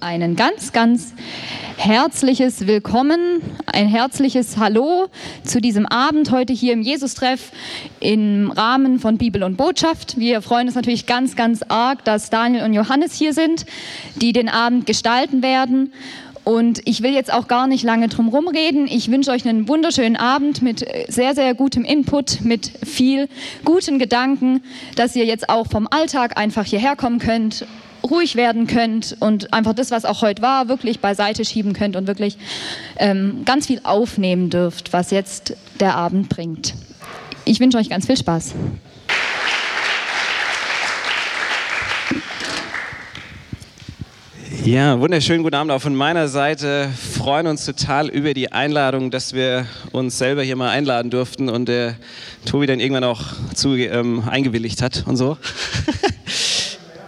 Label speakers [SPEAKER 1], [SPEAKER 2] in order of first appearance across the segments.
[SPEAKER 1] Einen ganz, ganz herzliches Willkommen, ein herzliches Hallo zu diesem Abend heute hier im Jesus-Treff im Rahmen von Bibel und Botschaft. Wir freuen uns natürlich ganz, ganz arg, dass Daniel und Johannes hier sind, die den Abend gestalten werden. Und ich will jetzt auch gar nicht lange drum rumreden. Ich wünsche euch einen wunderschönen Abend mit sehr, sehr gutem Input, mit viel guten Gedanken, dass ihr jetzt auch vom Alltag einfach hierher kommen könnt ruhig werden könnt und einfach das, was auch heute war, wirklich beiseite schieben könnt und wirklich ähm, ganz viel aufnehmen dürft, was jetzt der Abend bringt. Ich wünsche euch ganz viel Spaß.
[SPEAKER 2] Ja, wunderschönen guten Abend auch von meiner Seite. Freuen uns total über die Einladung, dass wir uns selber hier mal einladen durften und der Tobi dann irgendwann auch zu, ähm, eingewilligt hat und so.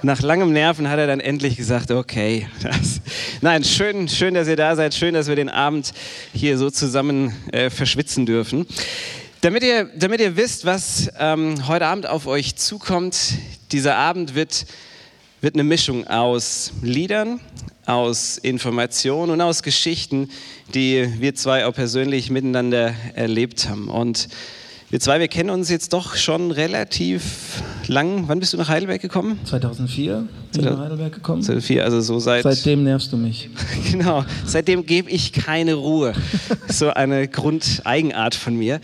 [SPEAKER 2] nach langem Nerven hat er dann endlich gesagt, okay. Das, nein, schön, schön, dass ihr da seid. Schön, dass wir den Abend hier so zusammen äh, verschwitzen dürfen. Damit ihr, damit ihr wisst, was ähm, heute Abend auf euch zukommt, dieser Abend wird, wird eine Mischung aus Liedern, aus Informationen und aus Geschichten, die wir zwei auch persönlich miteinander erlebt haben. Und wir zwei, wir kennen uns jetzt doch schon relativ lang. Wann bist du nach Heidelberg gekommen?
[SPEAKER 3] 2004 bin ich nach Heidelberg gekommen.
[SPEAKER 2] 2004, also so seit...
[SPEAKER 3] Seitdem nervst du mich.
[SPEAKER 2] genau, seitdem gebe ich keine Ruhe. so eine Grundeigenart von mir.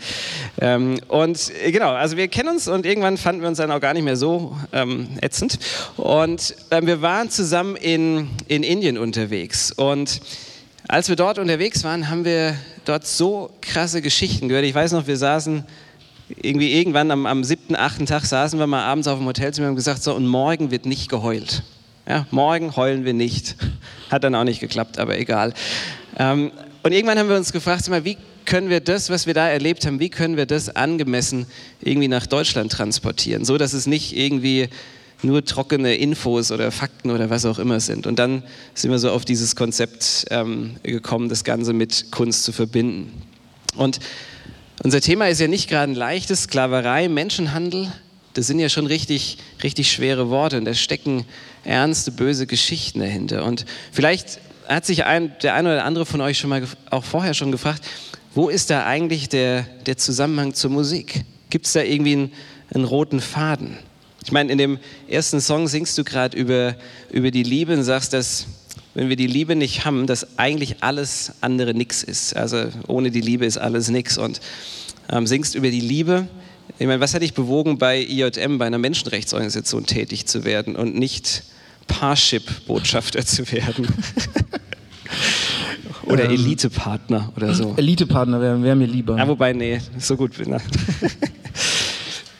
[SPEAKER 2] Ähm, und äh, genau, also wir kennen uns und irgendwann fanden wir uns dann auch gar nicht mehr so ähm, ätzend. Und ähm, wir waren zusammen in, in Indien unterwegs und... Als wir dort unterwegs waren, haben wir dort so krasse Geschichten gehört. Ich weiß noch, wir saßen irgendwie irgendwann am, am siebten, achten Tag saßen wir mal abends auf dem Hotelzimmer und haben gesagt, so, und morgen wird nicht geheult. Ja, morgen heulen wir nicht. Hat dann auch nicht geklappt, aber egal. Ähm, und irgendwann haben wir uns gefragt, mal, wie können wir das, was wir da erlebt haben, wie können wir das angemessen irgendwie nach Deutschland transportieren, so dass es nicht irgendwie nur trockene Infos oder Fakten oder was auch immer sind. Und dann sind wir so auf dieses Konzept ähm, gekommen, das Ganze mit Kunst zu verbinden. Und unser Thema ist ja nicht gerade ein leichtes, Sklaverei, Menschenhandel. Das sind ja schon richtig, richtig schwere Worte und da stecken ernste, böse Geschichten dahinter. Und vielleicht hat sich ein, der eine oder andere von euch schon mal auch vorher schon gefragt, wo ist da eigentlich der, der Zusammenhang zur Musik? Gibt es da irgendwie einen, einen roten Faden? Ich meine, in dem ersten Song singst du gerade über, über die Liebe und sagst, dass wenn wir die Liebe nicht haben, dass eigentlich alles andere nichts ist. Also ohne die Liebe ist alles nichts. Und ähm, singst über die Liebe. Ich meine, was hat dich bewogen, bei IJM, bei einer Menschenrechtsorganisation tätig zu werden und nicht Parship-Botschafter zu werden? oder ähm, Elite-Partner oder so?
[SPEAKER 3] Elite-Partner wäre wär mir lieber.
[SPEAKER 2] Ja, wobei, nee, so gut bin ich.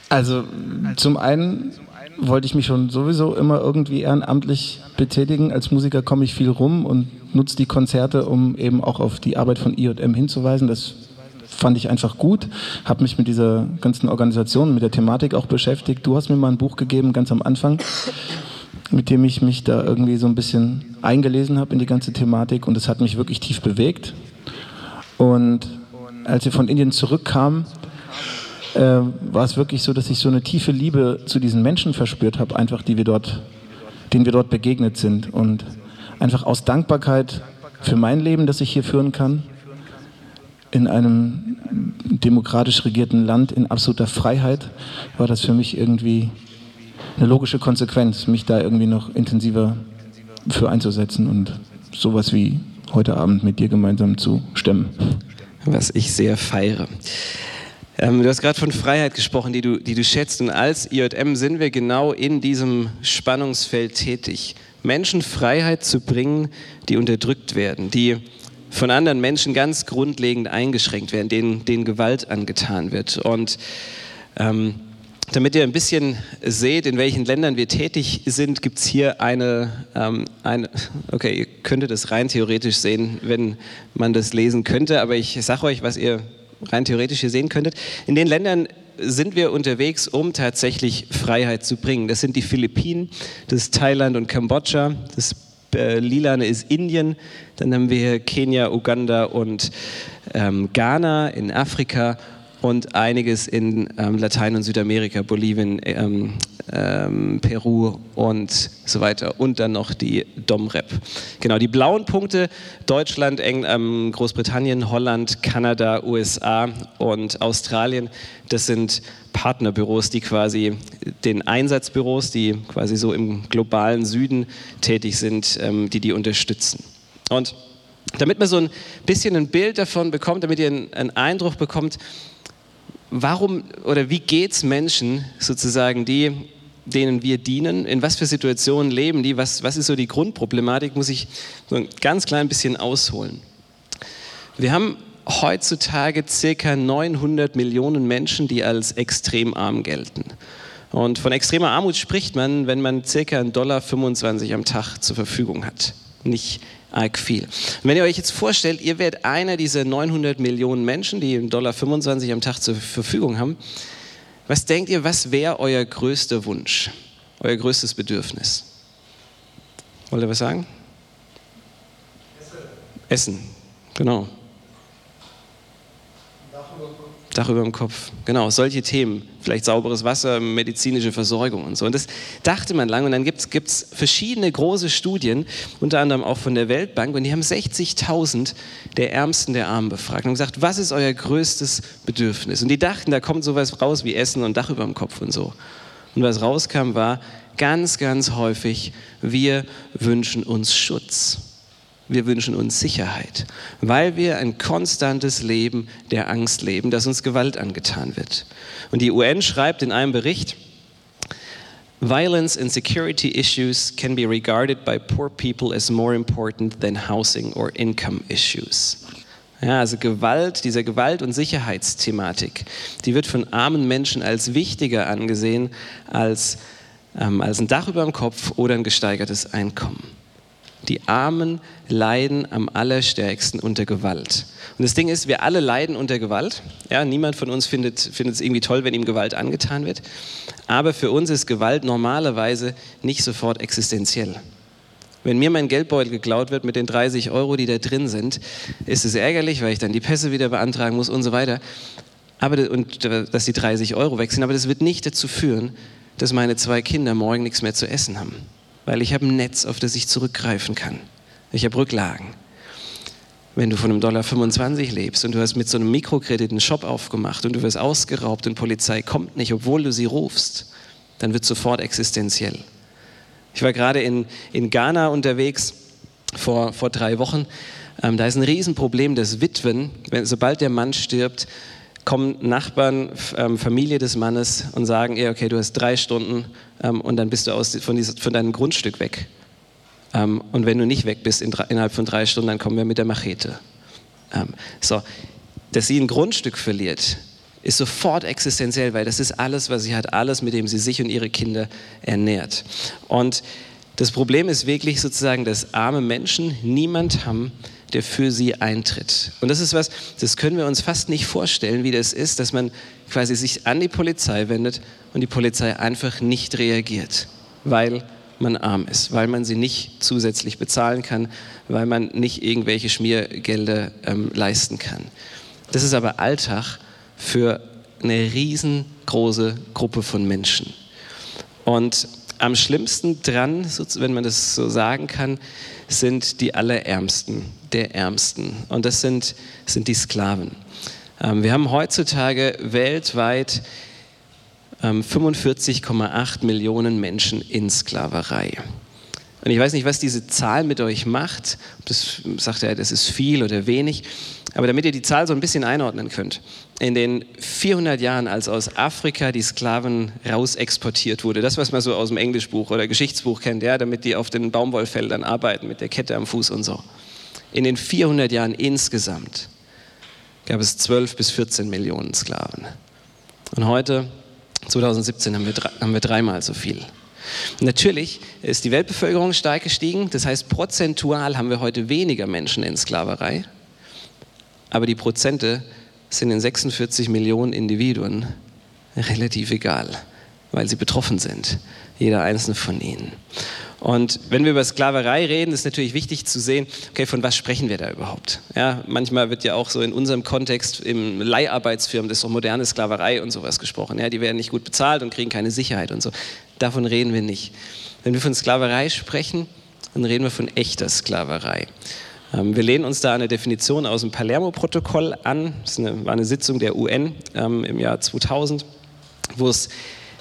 [SPEAKER 3] also, zum einen wollte ich mich schon sowieso immer irgendwie ehrenamtlich betätigen. Als Musiker komme ich viel rum und nutze die Konzerte, um eben auch auf die Arbeit von IJM hinzuweisen. Das fand ich einfach gut, habe mich mit dieser ganzen Organisation, mit der Thematik auch beschäftigt. Du hast mir mal ein Buch gegeben, ganz am Anfang, mit dem ich mich da irgendwie so ein bisschen eingelesen habe in die ganze Thematik und es hat mich wirklich tief bewegt. Und als wir von Indien zurückkamen, äh, war es wirklich so, dass ich so eine tiefe Liebe zu diesen Menschen verspürt habe, einfach die wir dort, denen wir dort begegnet sind. Und einfach aus Dankbarkeit für mein Leben, das ich hier führen kann, in einem demokratisch regierten Land in absoluter Freiheit, war das für mich irgendwie eine logische Konsequenz, mich da irgendwie noch intensiver für einzusetzen und sowas wie heute Abend mit dir gemeinsam zu stemmen.
[SPEAKER 2] Was ich sehr feiere. Ähm, du hast gerade von Freiheit gesprochen, die du, die du schätzt. Und als IJM sind wir genau in diesem Spannungsfeld tätig. Menschen Freiheit zu bringen, die unterdrückt werden, die von anderen Menschen ganz grundlegend eingeschränkt werden, denen, denen Gewalt angetan wird. Und ähm, damit ihr ein bisschen seht, in welchen Ländern wir tätig sind, gibt es hier eine, ähm, eine, okay, ihr könntet es rein theoretisch sehen, wenn man das lesen könnte, aber ich sage euch, was ihr rein theoretisch hier sehen könntet. In den Ländern sind wir unterwegs, um tatsächlich Freiheit zu bringen. Das sind die Philippinen, das ist Thailand und Kambodscha, das äh, Lilane ist Indien, dann haben wir Kenia, Uganda und ähm, Ghana in Afrika und einiges in ähm, Latein- und Südamerika, Bolivien, ähm, ähm, Peru und so weiter. Und dann noch die Domrep. Genau, die blauen Punkte, Deutschland, Eng ähm, Großbritannien, Holland, Kanada, USA und Australien, das sind Partnerbüros, die quasi den Einsatzbüros, die quasi so im globalen Süden tätig sind, ähm, die die unterstützen. Und damit man so ein bisschen ein Bild davon bekommt, damit ihr einen Eindruck bekommt, warum oder wie geht es Menschen sozusagen, die, denen wir dienen, in was für Situationen leben die, was, was ist so die Grundproblematik, muss ich so ein ganz klein bisschen ausholen. Wir haben heutzutage circa 900 Millionen Menschen, die als extrem arm gelten. Und von extremer Armut spricht man, wenn man circa 1,25 Dollar am Tag zur Verfügung hat. Nicht arg viel. Und wenn ihr euch jetzt vorstellt, ihr werdet einer dieser 900 Millionen Menschen, die 1,25 Dollar am Tag zur Verfügung haben, was denkt ihr, was wäre euer größter Wunsch, euer größtes Bedürfnis? Wollt ihr was sagen? Essen. Essen, genau. Dach über dem Kopf. Genau, solche Themen. Vielleicht sauberes Wasser, medizinische Versorgung und so. Und das dachte man lange. Und dann gibt es verschiedene große Studien, unter anderem auch von der Weltbank. Und die haben 60.000 der Ärmsten der Armen befragt und gesagt, was ist euer größtes Bedürfnis? Und die dachten, da kommt sowas raus wie Essen und Dach über dem Kopf und so. Und was rauskam, war ganz, ganz häufig, wir wünschen uns Schutz wir wünschen uns Sicherheit, weil wir ein konstantes Leben der Angst leben, dass uns Gewalt angetan wird. Und die UN schreibt in einem Bericht, Violence and security issues can be regarded by poor people as more important than housing or income issues. Ja, also Gewalt, diese Gewalt- und Sicherheitsthematik, die wird von armen Menschen als wichtiger angesehen als, ähm, als ein Dach über dem Kopf oder ein gesteigertes Einkommen. Die Armen leiden am allerstärksten unter Gewalt. Und das Ding ist, wir alle leiden unter Gewalt. Ja, niemand von uns findet, findet es irgendwie toll, wenn ihm Gewalt angetan wird. Aber für uns ist Gewalt normalerweise nicht sofort existenziell. Wenn mir mein Geldbeutel geklaut wird mit den 30 Euro, die da drin sind, ist es ärgerlich, weil ich dann die Pässe wieder beantragen muss und so weiter. Aber, und dass die 30 Euro weg sind. Aber das wird nicht dazu führen, dass meine zwei Kinder morgen nichts mehr zu essen haben weil ich habe ein Netz, auf das ich zurückgreifen kann. Ich habe Rücklagen. Wenn du von einem Dollar 25 lebst und du hast mit so einem Mikrokredit einen Shop aufgemacht und du wirst ausgeraubt und Polizei kommt nicht, obwohl du sie rufst, dann wird sofort existenziell. Ich war gerade in, in Ghana unterwegs vor, vor drei Wochen. Ähm, da ist ein Riesenproblem, dass Witwen, wenn, sobald der Mann stirbt, kommen Nachbarn, ähm, Familie des Mannes und sagen ihr, okay, du hast drei Stunden ähm, und dann bist du aus, von, dieses, von deinem Grundstück weg. Ähm, und wenn du nicht weg bist in, innerhalb von drei Stunden, dann kommen wir mit der Machete. So, dass sie ein Grundstück verliert, ist sofort existenziell, weil das ist alles, was sie hat, alles, mit dem sie sich und ihre Kinder ernährt. Und das Problem ist wirklich sozusagen, dass arme Menschen niemand haben, der für sie eintritt. Und das ist was, das können wir uns fast nicht vorstellen, wie das ist, dass man quasi sich an die Polizei wendet und die Polizei einfach nicht reagiert, weil man arm ist, weil man sie nicht zusätzlich bezahlen kann, weil man nicht irgendwelche Schmiergelder ähm, leisten kann. Das ist aber Alltag für eine riesengroße Gruppe von Menschen. Und am schlimmsten dran, wenn man das so sagen kann, sind die Allerärmsten, der Ärmsten. Und das sind, sind die Sklaven. Ähm, wir haben heutzutage weltweit 45,8 ähm, Millionen Menschen in Sklaverei. Und ich weiß nicht, was diese Zahl mit euch macht. Das sagt er, das ist viel oder wenig. Aber damit ihr die Zahl so ein bisschen einordnen könnt. In den 400 Jahren, als aus Afrika die Sklaven rausexportiert wurde, das, was man so aus dem Englischbuch oder Geschichtsbuch kennt, ja, damit die auf den Baumwollfeldern arbeiten mit der Kette am Fuß und so. In den 400 Jahren insgesamt gab es 12 bis 14 Millionen Sklaven. Und heute, 2017, haben wir, haben wir dreimal so viel. Natürlich ist die Weltbevölkerung stark gestiegen, das heißt prozentual haben wir heute weniger Menschen in Sklaverei, aber die Prozente sind in 46 Millionen Individuen relativ egal, weil sie betroffen sind, jeder einzelne von ihnen. Und wenn wir über Sklaverei reden, ist natürlich wichtig zu sehen, okay, von was sprechen wir da überhaupt? Ja, manchmal wird ja auch so in unserem Kontext im Leiharbeitsfirmen, das ist doch moderne Sklaverei und sowas gesprochen. Ja, die werden nicht gut bezahlt und kriegen keine Sicherheit und so. Davon reden wir nicht. Wenn wir von Sklaverei sprechen, dann reden wir von echter Sklaverei. Ähm, wir lehnen uns da eine Definition aus dem Palermo-Protokoll an. Das war eine Sitzung der UN ähm, im Jahr 2000, wo es,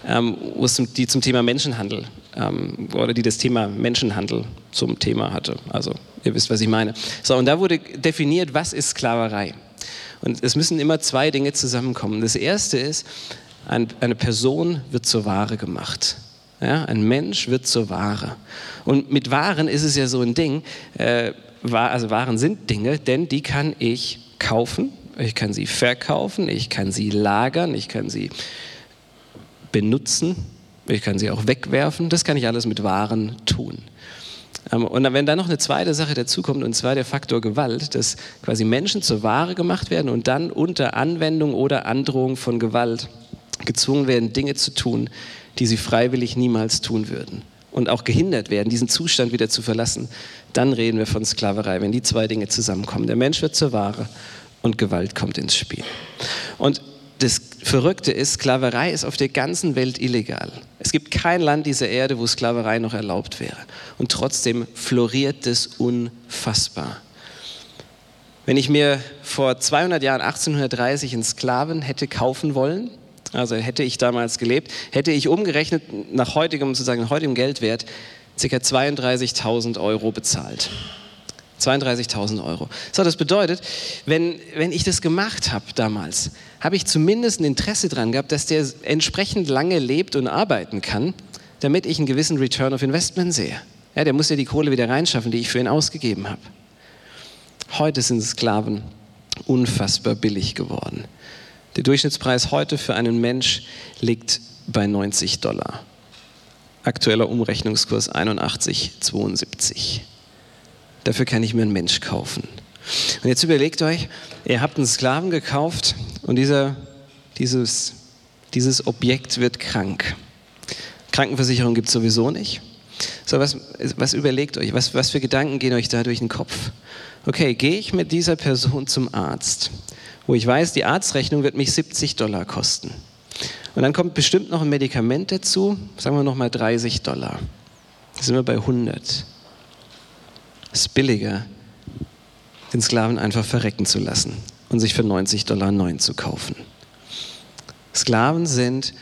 [SPEAKER 2] ähm, wo es die zum Thema Menschenhandel ähm, oder die das Thema Menschenhandel zum Thema hatte. Also ihr wisst, was ich meine. So, und da wurde definiert, was ist Sklaverei. Und es müssen immer zwei Dinge zusammenkommen. Das erste ist, ein, eine Person wird zur Ware gemacht. Ja, ein Mensch wird zur Ware. Und mit Waren ist es ja so ein Ding, äh, also Waren sind Dinge, denn die kann ich kaufen, ich kann sie verkaufen, ich kann sie lagern, ich kann sie benutzen, ich kann sie auch wegwerfen, das kann ich alles mit Waren tun. Ähm, und wenn dann noch eine zweite Sache dazukommt, und zwar der Faktor Gewalt, dass quasi Menschen zur Ware gemacht werden und dann unter Anwendung oder Androhung von Gewalt gezwungen werden, Dinge zu tun, die sie freiwillig niemals tun würden. Und auch gehindert werden, diesen Zustand wieder zu verlassen, dann reden wir von Sklaverei, wenn die zwei Dinge zusammenkommen. Der Mensch wird zur Ware und Gewalt kommt ins Spiel. Und das Verrückte ist, Sklaverei ist auf der ganzen Welt illegal. Es gibt kein Land dieser Erde, wo Sklaverei noch erlaubt wäre. Und trotzdem floriert es unfassbar. Wenn ich mir vor 200 Jahren, 1830, einen Sklaven hätte kaufen wollen, also hätte ich damals gelebt, hätte ich umgerechnet nach heutigem, sozusagen heutigem Geldwert, ca. 32.000 Euro bezahlt. 32.000 Euro. So, das bedeutet, wenn, wenn ich das gemacht habe damals, habe ich zumindest ein Interesse daran gehabt, dass der entsprechend lange lebt und arbeiten kann, damit ich einen gewissen Return of Investment sehe. Ja, der muss ja die Kohle wieder reinschaffen, die ich für ihn ausgegeben habe. Heute sind Sklaven unfassbar billig geworden. Der Durchschnittspreis heute für einen Mensch liegt bei 90 Dollar. Aktueller Umrechnungskurs 81,72. Dafür kann ich mir einen Mensch kaufen. Und jetzt überlegt euch, ihr habt einen Sklaven gekauft und dieser, dieses, dieses Objekt wird krank. Krankenversicherung gibt es sowieso nicht. So, was, was überlegt euch? Was, was für Gedanken gehen euch da durch den Kopf? Okay, gehe ich mit dieser Person zum Arzt, wo ich weiß, die Arztrechnung wird mich 70 Dollar kosten. Und dann kommt bestimmt noch ein Medikament dazu, sagen wir nochmal 30 Dollar. Da sind wir bei 100. Es ist billiger, den Sklaven einfach verrecken zu lassen und sich für 90 Dollar neuen zu kaufen. Sklaven sind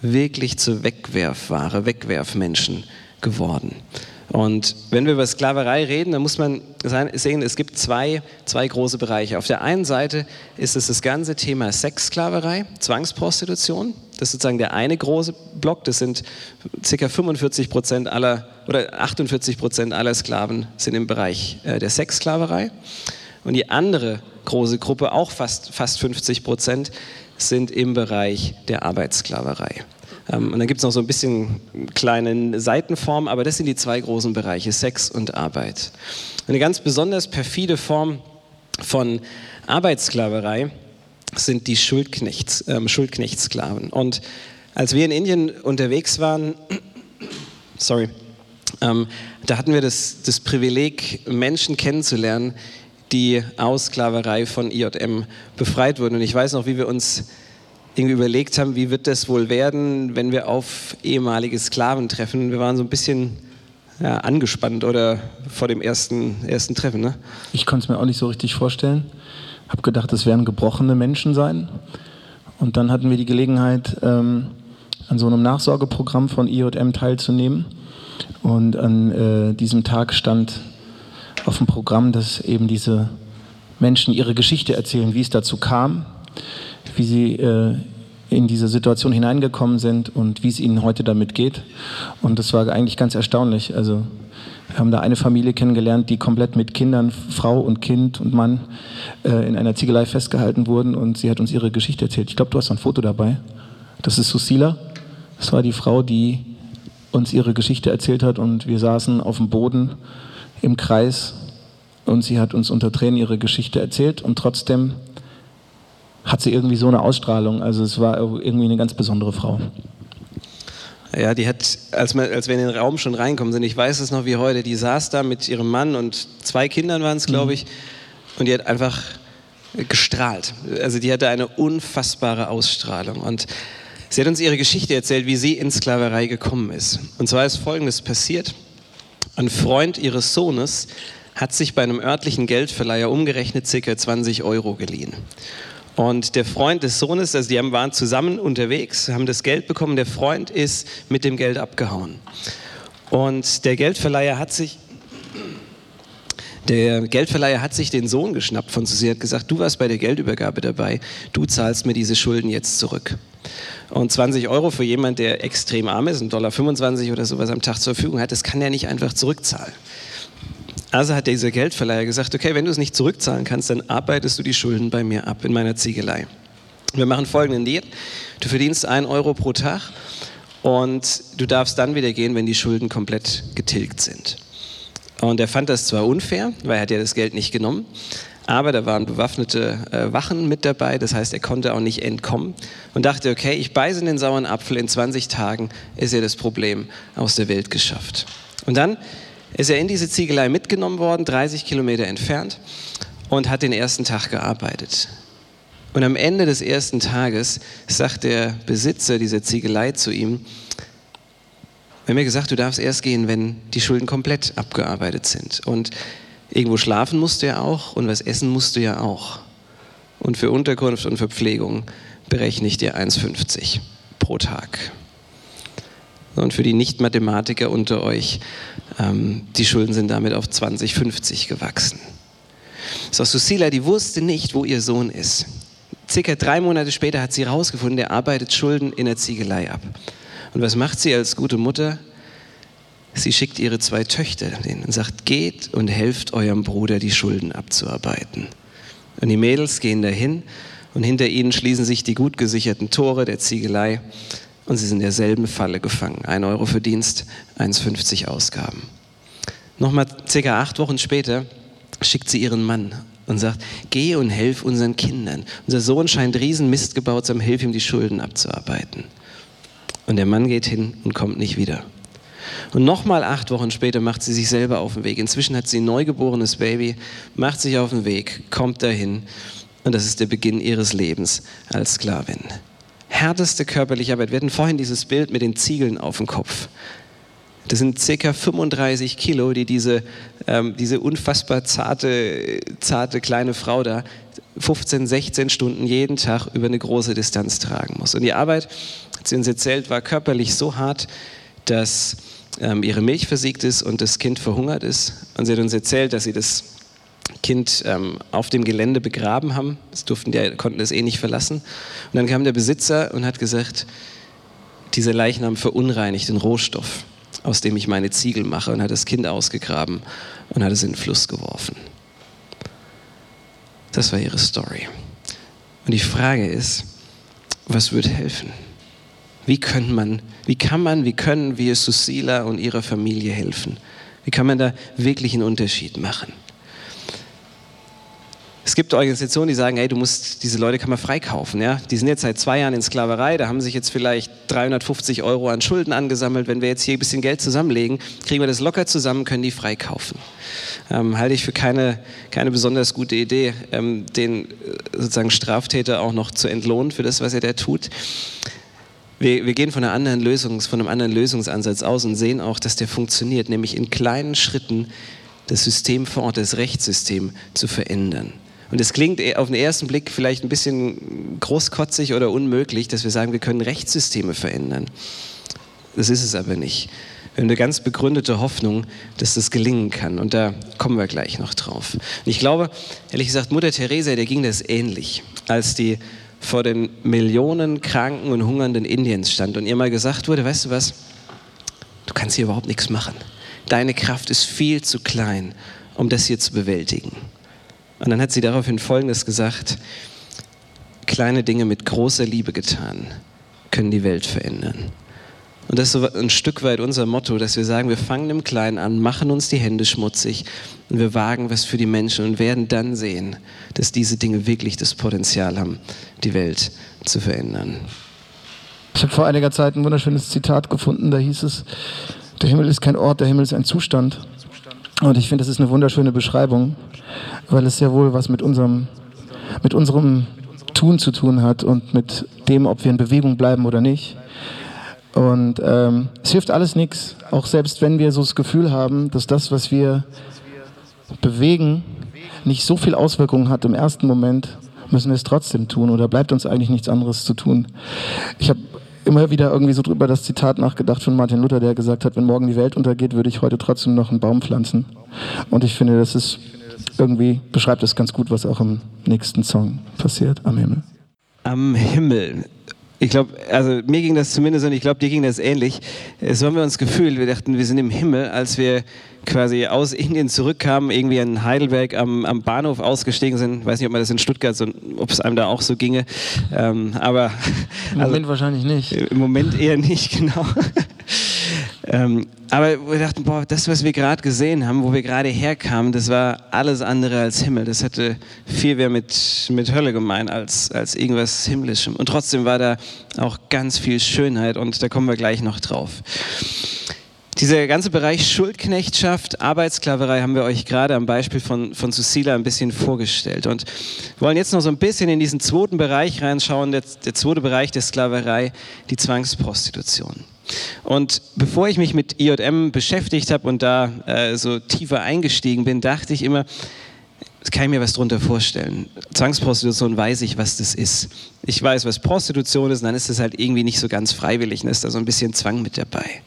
[SPEAKER 2] wirklich zu Wegwerfware, Wegwerfmenschen geworden. Und wenn wir über Sklaverei reden, dann muss man sehen, es gibt zwei, zwei große Bereiche. Auf der einen Seite ist es das ganze Thema Sexsklaverei, Zwangsprostitution. Das ist sozusagen der eine große Block. Das sind ca. 45 Prozent aller oder 48 Prozent aller Sklaven sind im Bereich äh, der Sexsklaverei. Und die andere große Gruppe, auch fast, fast 50 Prozent, sind im Bereich der Arbeitssklaverei. Ähm, und dann gibt es noch so ein bisschen kleine Seitenformen, aber das sind die zwei großen Bereiche, Sex und Arbeit. Eine ganz besonders perfide Form von Arbeitssklaverei sind die Schuldknechts, ähm, Schuldknechtssklaven. Und als wir in Indien unterwegs waren, sorry, ähm, da hatten wir das, das Privileg, Menschen kennenzulernen, die aus Sklaverei von IJM befreit wurden. Und ich weiß noch, wie wir uns irgendwie überlegt haben, wie wird das wohl werden, wenn wir auf ehemalige Sklaven treffen. Wir waren so ein bisschen ja, angespannt oder vor dem ersten, ersten Treffen. Ne?
[SPEAKER 3] Ich konnte es mir auch nicht so richtig vorstellen. Habe gedacht, es werden gebrochene Menschen sein. Und dann hatten wir die Gelegenheit, ähm, an so einem Nachsorgeprogramm von IJM teilzunehmen. Und an äh, diesem Tag stand auf dem Programm, dass eben diese Menschen ihre Geschichte erzählen, wie es dazu kam, wie sie äh, in diese Situation hineingekommen sind und wie es ihnen heute damit geht. Und das war eigentlich ganz erstaunlich. Also wir haben da eine Familie kennengelernt, die komplett mit Kindern, Frau und Kind und Mann äh, in einer Ziegelei festgehalten wurden und sie hat uns ihre Geschichte erzählt. Ich glaube, du hast ein Foto dabei. Das ist Susila. Das war die Frau, die uns ihre Geschichte erzählt hat und wir saßen auf dem Boden im Kreis und sie hat uns unter Tränen ihre Geschichte erzählt und trotzdem hat sie irgendwie so eine Ausstrahlung. Also es war irgendwie eine ganz besondere Frau.
[SPEAKER 2] Ja, die hat, als wir, als wir in den Raum schon reinkommen sind, ich weiß es noch wie heute, die saß da mit ihrem Mann und zwei Kindern waren es, glaube mhm. ich, und die hat einfach gestrahlt. Also die hatte eine unfassbare Ausstrahlung und sie hat uns ihre Geschichte erzählt, wie sie in Sklaverei gekommen ist. Und zwar ist Folgendes passiert. Ein Freund ihres Sohnes hat sich bei einem örtlichen Geldverleiher umgerechnet ca. 20 Euro geliehen. Und der Freund des Sohnes, also die waren zusammen unterwegs, haben das Geld bekommen. Der Freund ist mit dem Geld abgehauen. Und der Geldverleiher hat sich, der Geldverleiher hat sich den Sohn geschnappt von Susi, hat gesagt, du warst bei der Geldübergabe dabei, du zahlst mir diese Schulden jetzt zurück. Und 20 Euro für jemand, der extrem arm ist, 1,25 Dollar oder sowas am Tag zur Verfügung hat, das kann er nicht einfach zurückzahlen. Also hat dieser Geldverleiher gesagt, okay, wenn du es nicht zurückzahlen kannst, dann arbeitest du die Schulden bei mir ab in meiner Ziegelei. Wir machen folgenden Deal. Du verdienst einen Euro pro Tag und du darfst dann wieder gehen, wenn die Schulden komplett getilgt sind. Und er fand das zwar unfair, weil er hat ja das Geld nicht genommen, aber da waren bewaffnete äh, Wachen mit dabei, das heißt, er konnte auch nicht entkommen und dachte, okay, ich beiße den sauren Apfel, in 20 Tagen ist ja das Problem aus der Welt geschafft. Und dann ist er in diese Ziegelei mitgenommen worden, 30 Kilometer entfernt, und hat den ersten Tag gearbeitet. Und am Ende des ersten Tages sagt der Besitzer dieser Ziegelei zu ihm, wir haben mir gesagt, du darfst erst gehen, wenn die Schulden komplett abgearbeitet sind. Und irgendwo schlafen musst du ja auch und was essen musst du ja auch. Und für Unterkunft und Verpflegung berechne ich dir 1,50 pro Tag. Und für die Nicht-Mathematiker unter euch, ähm, die Schulden sind damit auf 2050 gewachsen. So, Susila, die wusste nicht, wo ihr Sohn ist. Circa drei Monate später hat sie herausgefunden, der arbeitet Schulden in der Ziegelei ab. Und was macht sie als gute Mutter? Sie schickt ihre zwei Töchter hin und sagt, geht und helft eurem Bruder, die Schulden abzuarbeiten. Und die Mädels gehen dahin und hinter ihnen schließen sich die gut gesicherten Tore der Ziegelei und sie sind in derselben Falle gefangen. Ein Euro für Dienst, 1,50 Ausgaben. Nochmal circa acht Wochen später schickt sie ihren Mann und sagt, geh und helf unseren Kindern. Unser Sohn scheint riesen Mist gebaut zu haben, hilf ihm die Schulden abzuarbeiten. Und der Mann geht hin und kommt nicht wieder. Und nochmal acht Wochen später macht sie sich selber auf den Weg. Inzwischen hat sie ein neugeborenes Baby, macht sich auf den Weg, kommt dahin und das ist der Beginn ihres Lebens als Sklavin härteste körperliche Arbeit. Wir hatten vorhin dieses Bild mit den Ziegeln auf dem Kopf. Das sind circa 35 Kilo, die diese, ähm, diese unfassbar zarte, zarte kleine Frau da 15, 16 Stunden jeden Tag über eine große Distanz tragen muss. Und die Arbeit, hat sie uns erzählt, war körperlich so hart, dass ihre Milch versiegt ist und das Kind verhungert ist. Und sie hat uns erzählt, dass sie das Kind ähm, auf dem Gelände begraben haben. Das durften die, konnten es eh nicht verlassen. Und dann kam der Besitzer und hat gesagt, dieser Leichnam verunreinigt den Rohstoff, aus dem ich meine Ziegel mache, und hat das Kind ausgegraben und hat es in den Fluss geworfen. Das war ihre Story. Und die Frage ist, was würde helfen? Wie, können man, wie kann man, wie können wir Susila und ihrer Familie helfen? Wie kann man da wirklich einen Unterschied machen? Es gibt Organisationen, die sagen, hey, du musst, diese Leute kann man freikaufen. Ja? Die sind jetzt seit zwei Jahren in Sklaverei, da haben sich jetzt vielleicht 350 Euro an Schulden angesammelt. Wenn wir jetzt hier ein bisschen Geld zusammenlegen, kriegen wir das locker zusammen, können die freikaufen. Ähm, halte ich für keine, keine besonders gute Idee, ähm, den äh, sozusagen Straftäter auch noch zu entlohnen für das, was er da tut. Wir, wir, gehen von, einer anderen Lösungs, von einem anderen Lösungsansatz aus und sehen auch, dass der funktioniert, nämlich in kleinen Schritten das System vor Ort, das Rechtssystem zu verändern. Und es klingt e- auf den ersten Blick vielleicht ein bisschen großkotzig oder unmöglich, dass wir sagen, wir können Rechtssysteme verändern. Das ist es aber nicht. Wir haben eine ganz begründete Hoffnung, dass das gelingen kann. Und da kommen wir gleich noch drauf. Und ich glaube, ehrlich gesagt, Mutter Teresa, der ging das ähnlich, als die vor den Millionen kranken und hungernden Indiens stand und ihr mal gesagt wurde, weißt du was, du kannst hier überhaupt nichts machen. Deine Kraft ist viel zu klein, um das hier zu bewältigen. Und dann hat sie daraufhin Folgendes gesagt, kleine Dinge mit großer Liebe getan, können die Welt verändern. Und das ist so ein Stück weit unser Motto, dass wir sagen, wir fangen im Kleinen an, machen uns die Hände schmutzig und wir wagen was für die Menschen und werden dann sehen, dass diese Dinge wirklich das Potenzial haben, die Welt zu verändern.
[SPEAKER 3] Ich habe vor einiger Zeit ein wunderschönes Zitat gefunden, da hieß es, der Himmel ist kein Ort, der Himmel ist ein Zustand. Und ich finde, das ist eine wunderschöne Beschreibung, weil es sehr wohl was mit unserem, mit unserem Tun zu tun hat und mit dem, ob wir in Bewegung bleiben oder nicht. Und ähm, es hilft alles nichts, auch selbst wenn wir so das Gefühl haben, dass das, was wir bewegen, nicht so viel Auswirkungen hat im ersten Moment, müssen wir es trotzdem tun oder bleibt uns eigentlich nichts anderes zu tun. Ich habe immer wieder irgendwie so drüber das Zitat nachgedacht von Martin Luther, der gesagt hat, wenn morgen die Welt untergeht, würde ich heute trotzdem noch einen Baum pflanzen. Und ich finde, das ist irgendwie beschreibt es ganz gut, was auch im nächsten Song passiert am Himmel.
[SPEAKER 2] Am Himmel. Ich glaube, also mir ging das zumindest und ich glaube, dir ging das ähnlich. So haben wir uns gefühlt, wir dachten, wir sind im Himmel, als wir quasi aus Indien zurückkamen, irgendwie in Heidelberg am, am Bahnhof ausgestiegen sind. Ich weiß nicht, ob man das in Stuttgart, so, ob es einem da auch so ginge. Ähm, aber
[SPEAKER 3] Im Moment also, wahrscheinlich nicht.
[SPEAKER 2] Im Moment eher nicht, genau. Ähm, aber wir dachten, boah, das, was wir gerade gesehen haben, wo wir gerade herkamen, das war alles andere als Himmel. Das hatte viel mehr mit, mit Hölle gemein als, als irgendwas Himmlischem. Und trotzdem war da auch ganz viel Schönheit und da kommen wir gleich noch drauf. Dieser ganze Bereich Schuldknechtschaft, Arbeitssklaverei haben wir euch gerade am Beispiel von, von Susila ein bisschen vorgestellt und wollen jetzt noch so ein bisschen in diesen zweiten Bereich reinschauen, der, der zweite Bereich der Sklaverei, die Zwangsprostitution. Und bevor ich mich mit IJM beschäftigt habe und da äh, so tiefer eingestiegen bin, dachte ich immer, kann ich mir was darunter vorstellen. Zwangsprostitution weiß ich, was das ist. Ich weiß, was Prostitution ist, und dann ist es halt irgendwie nicht so ganz freiwillig, dann ist da so ein bisschen Zwang mit dabei.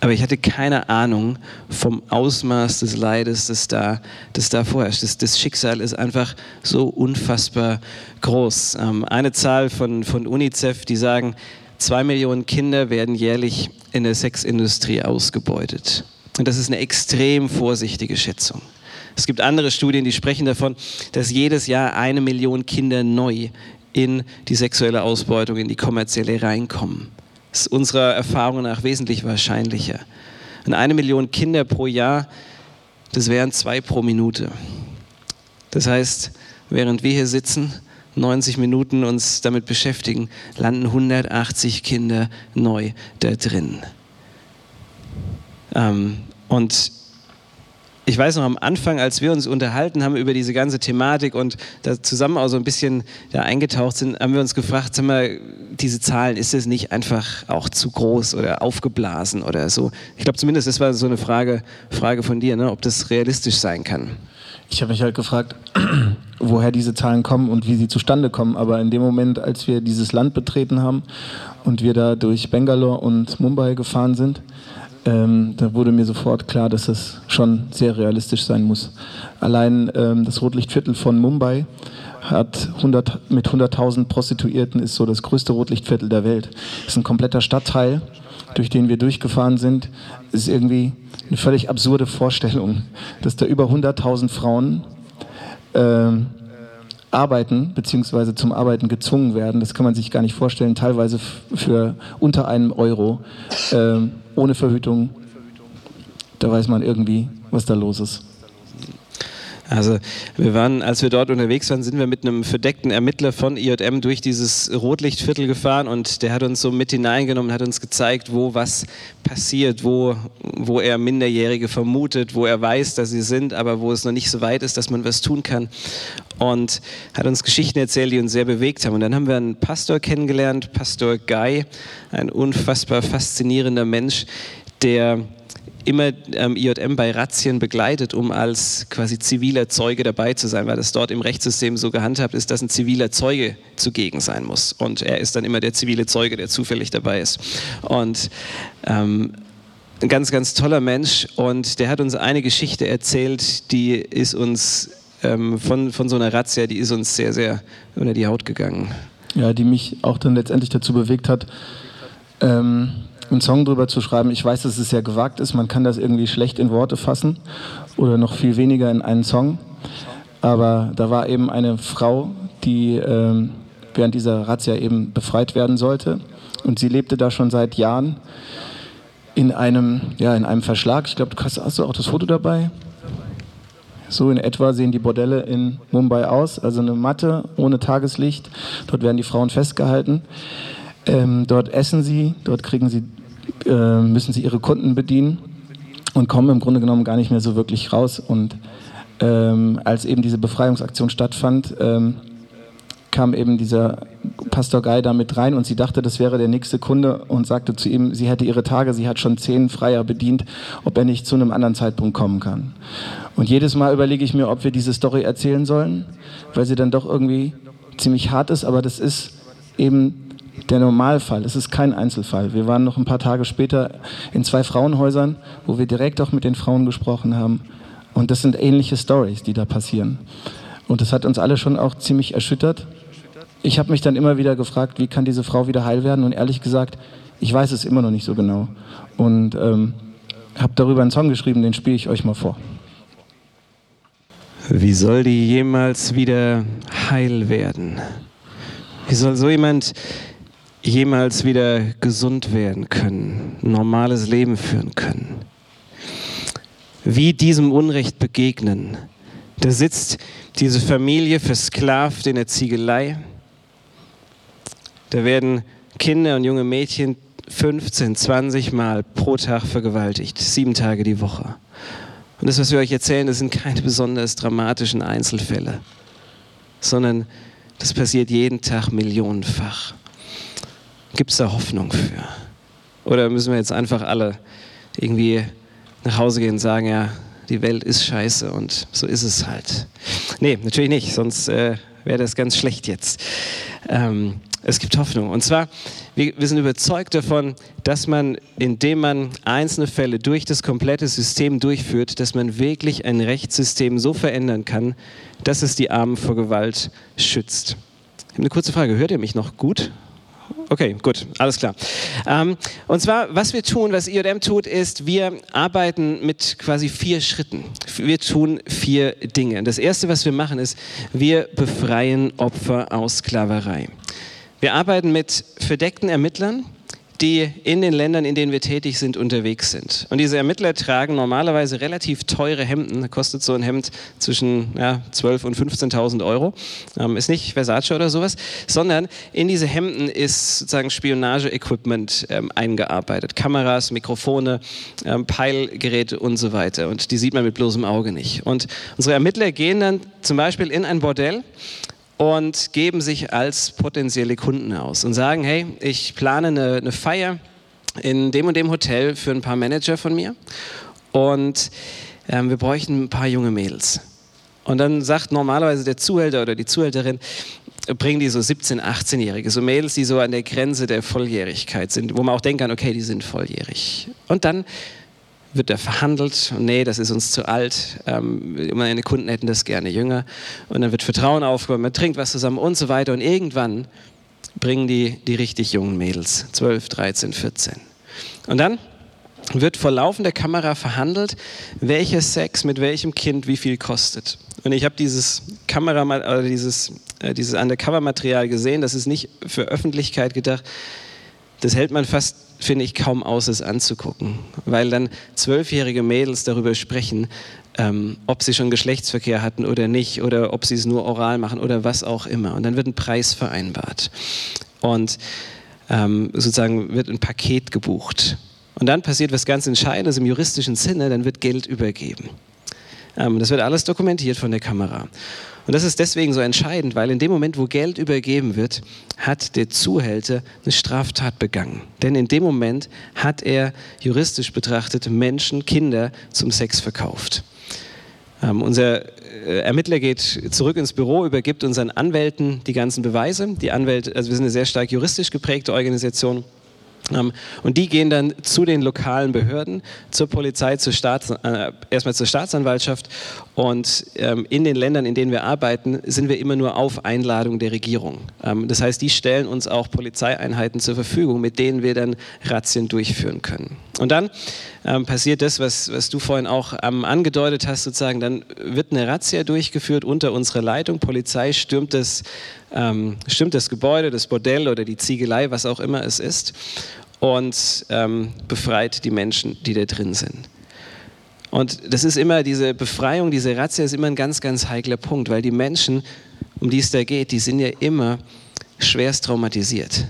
[SPEAKER 2] Aber ich hatte keine Ahnung vom Ausmaß des Leides, das da, das da vorherrscht. Das, das Schicksal ist einfach so unfassbar groß. Ähm, eine Zahl von, von UNICEF, die sagen, zwei Millionen Kinder werden jährlich in der Sexindustrie ausgebeutet. Und das ist eine extrem vorsichtige Schätzung. Es gibt andere Studien, die sprechen davon, dass jedes Jahr eine Million Kinder neu in die sexuelle Ausbeutung, in die kommerzielle reinkommen ist unserer Erfahrung nach wesentlich wahrscheinlicher. Und eine Million Kinder pro Jahr, das wären zwei pro Minute. Das heißt, während wir hier sitzen, 90 Minuten uns damit beschäftigen, landen 180 Kinder neu da drin. Ähm, und ich weiß noch am Anfang, als wir uns unterhalten haben über diese ganze Thematik und da zusammen auch so ein bisschen da eingetaucht sind, haben wir uns gefragt, sag mal, diese Zahlen, ist es nicht einfach auch zu groß oder aufgeblasen oder so? Ich glaube zumindest, das war so eine Frage, Frage von dir, ne, ob das realistisch sein kann.
[SPEAKER 3] Ich habe mich halt gefragt, woher diese Zahlen kommen und wie sie zustande kommen. Aber in dem Moment, als wir dieses Land betreten haben und wir da durch Bangalore und Mumbai gefahren sind, ähm, da wurde mir sofort klar, dass das schon sehr realistisch sein muss. Allein ähm, das Rotlichtviertel von Mumbai hat 100, mit 100.000 Prostituierten ist so das größte Rotlichtviertel der Welt. Das ist ein kompletter Stadtteil, durch den wir durchgefahren sind. Ist irgendwie eine völlig absurde Vorstellung, dass da über 100.000 Frauen ähm, arbeiten bzw. zum Arbeiten gezwungen werden. Das kann man sich gar nicht vorstellen. Teilweise für unter einem Euro. Ähm, ohne Verhütung, da weiß man irgendwie, was da los ist.
[SPEAKER 2] Also wir waren, als wir dort unterwegs waren, sind wir mit einem verdeckten Ermittler von IJM durch dieses Rotlichtviertel gefahren und der hat uns so mit hineingenommen, hat uns gezeigt, wo was passiert, wo, wo er Minderjährige vermutet, wo er weiß, dass sie sind, aber wo es noch nicht so weit ist, dass man was tun kann. Und hat uns Geschichten erzählt, die uns sehr bewegt haben. Und dann haben wir einen Pastor kennengelernt, Pastor Guy, ein unfassbar faszinierender Mensch, der immer ähm, IJM bei Razzien begleitet, um als quasi ziviler Zeuge dabei zu sein, weil das dort im Rechtssystem so gehandhabt ist, dass ein ziviler Zeuge zugegen sein muss. Und er ist dann immer der zivile Zeuge, der zufällig dabei ist. Und ähm, ein ganz, ganz toller Mensch und der hat uns eine Geschichte erzählt, die ist uns ähm, von, von so einer Razzia, die ist uns sehr, sehr unter die Haut gegangen.
[SPEAKER 3] Ja, die mich auch dann letztendlich dazu bewegt hat, ähm, einen Song drüber zu schreiben. Ich weiß, dass es sehr gewagt ist, man kann das irgendwie schlecht in Worte fassen oder noch viel weniger in einen Song. Aber da war eben eine Frau, die ähm, während dieser Razzia eben befreit werden sollte. Und sie lebte da schon seit Jahren in einem, ja, in einem Verschlag. Ich glaube, hast, hast du auch das Foto dabei? So in etwa sehen die Bordelle in Mumbai aus. Also eine Matte ohne Tageslicht. Dort werden die Frauen festgehalten. Ähm, dort essen sie, dort kriegen sie, äh, müssen sie ihre Kunden bedienen und kommen im Grunde genommen gar nicht mehr so wirklich raus. Und ähm, als eben diese Befreiungsaktion stattfand, ähm, kam eben dieser Pastor Guy da mit rein und sie dachte, das wäre der nächste Kunde und sagte zu ihm, sie hätte ihre Tage, sie hat schon zehn Freier bedient, ob er nicht zu einem anderen Zeitpunkt kommen kann. Und jedes Mal überlege ich mir, ob wir diese Story erzählen sollen, weil sie dann doch irgendwie ziemlich hart ist, aber das ist eben der Normalfall. Es ist kein Einzelfall. Wir waren noch ein paar Tage später in zwei Frauenhäusern, wo wir direkt auch mit den Frauen gesprochen haben. Und das sind ähnliche Stories, die da passieren. Und das hat uns alle schon auch ziemlich erschüttert ich habe mich dann immer wieder gefragt, wie kann diese Frau wieder heil werden? Und ehrlich gesagt, ich weiß es immer noch nicht so genau. Und ähm, habe darüber einen Song geschrieben, den spiele ich euch mal vor.
[SPEAKER 2] Wie soll die jemals wieder heil werden? Wie soll so jemand jemals wieder gesund werden können, ein normales Leben führen können? Wie diesem Unrecht begegnen? Da sitzt diese Familie versklavt in der Ziegelei da werden Kinder und junge Mädchen 15, 20 Mal pro Tag vergewaltigt, sieben Tage die Woche. Und das, was wir euch erzählen, das sind keine besonders dramatischen Einzelfälle, sondern das passiert jeden Tag millionenfach. Gibt es da Hoffnung für? Oder müssen wir jetzt einfach alle irgendwie nach Hause gehen und sagen, ja, die Welt ist scheiße und so ist es halt. Nee, natürlich nicht, sonst äh, wäre das ganz schlecht jetzt. Ähm, es gibt Hoffnung. Und zwar, wir, wir sind überzeugt davon, dass man, indem man einzelne Fälle durch das komplette System durchführt, dass man wirklich ein Rechtssystem so verändern kann, dass es die Armen vor Gewalt schützt. Ich habe eine kurze Frage. Hört ihr mich noch gut? Okay, gut, alles klar. Ähm, und zwar, was wir tun, was IOM tut, ist, wir arbeiten mit quasi vier Schritten. Wir tun vier Dinge. Das erste, was wir machen, ist, wir befreien Opfer aus Sklaverei. Wir arbeiten mit verdeckten Ermittlern, die in den Ländern, in denen wir tätig sind, unterwegs sind. Und diese Ermittler tragen normalerweise relativ teure Hemden. Da kostet so ein Hemd zwischen ja, 12.000 und 15.000 Euro. Ähm, ist nicht Versace oder sowas, sondern in diese Hemden ist sozusagen Spionage-Equipment ähm, eingearbeitet. Kameras, Mikrofone, ähm, Peilgeräte und so weiter. Und die sieht man mit bloßem Auge nicht. Und unsere Ermittler gehen dann zum Beispiel in ein Bordell und geben sich als potenzielle Kunden aus und sagen, hey, ich plane eine, eine Feier in dem und dem Hotel für ein paar Manager von mir und ähm, wir bräuchten ein paar junge Mädels. Und dann sagt normalerweise der Zuhälter oder die Zuhälterin, bringen die so 17-, 18-Jährige, so Mädels, die so an der Grenze der Volljährigkeit sind, wo man auch denken kann, okay, die sind volljährig. Und dann wird da verhandelt nee, das ist uns zu alt. Ähm, meine Kunden hätten das gerne jünger. Und dann wird Vertrauen aufgebaut, man trinkt was zusammen und so weiter. Und irgendwann bringen die die richtig jungen Mädels, 12, 13, 14. Und dann wird vor laufender Kamera verhandelt, welcher Sex mit welchem Kind wie viel kostet. Und ich habe dieses Kamera oder dieses, äh, dieses Undercover-Material gesehen, das ist nicht für Öffentlichkeit gedacht. Das hält man fast finde ich kaum aus, es anzugucken, weil dann zwölfjährige Mädels darüber sprechen, ähm, ob sie schon Geschlechtsverkehr hatten oder nicht, oder ob sie es nur oral machen oder was auch immer. Und dann wird ein Preis vereinbart. Und ähm, sozusagen wird ein Paket gebucht. Und dann passiert was ganz Entscheidendes im juristischen Sinne, dann wird Geld übergeben. Ähm, das wird alles dokumentiert von der Kamera. Und das ist deswegen so entscheidend, weil in dem Moment, wo Geld übergeben wird, hat der Zuhälter eine Straftat begangen. Denn in dem Moment hat er juristisch betrachtet Menschen, Kinder zum Sex verkauft. Ähm, unser äh, Ermittler geht zurück ins Büro, übergibt unseren Anwälten die ganzen Beweise. Die Anwälte, also wir sind eine sehr stark juristisch geprägte Organisation. Ähm, und die gehen dann zu den lokalen Behörden, zur Polizei, zur Staats, äh, erstmal zur Staatsanwaltschaft. Und ähm, in den Ländern, in denen wir arbeiten, sind wir immer nur auf Einladung der Regierung. Ähm, das heißt, die stellen uns auch Polizeieinheiten zur Verfügung, mit denen wir dann Razzien durchführen können. Und dann ähm, passiert das, was, was du vorhin auch ähm, angedeutet hast, sozusagen, dann wird eine Razzia durchgeführt unter unserer Leitung. Polizei stürmt das, ähm, stürmt das Gebäude, das Bordell oder die Ziegelei, was auch immer es ist, und ähm, befreit die Menschen, die da drin sind. Und das ist immer, diese Befreiung, diese Razzia ist immer ein ganz, ganz heikler Punkt, weil die Menschen, um die es da geht, die sind ja immer schwerst traumatisiert.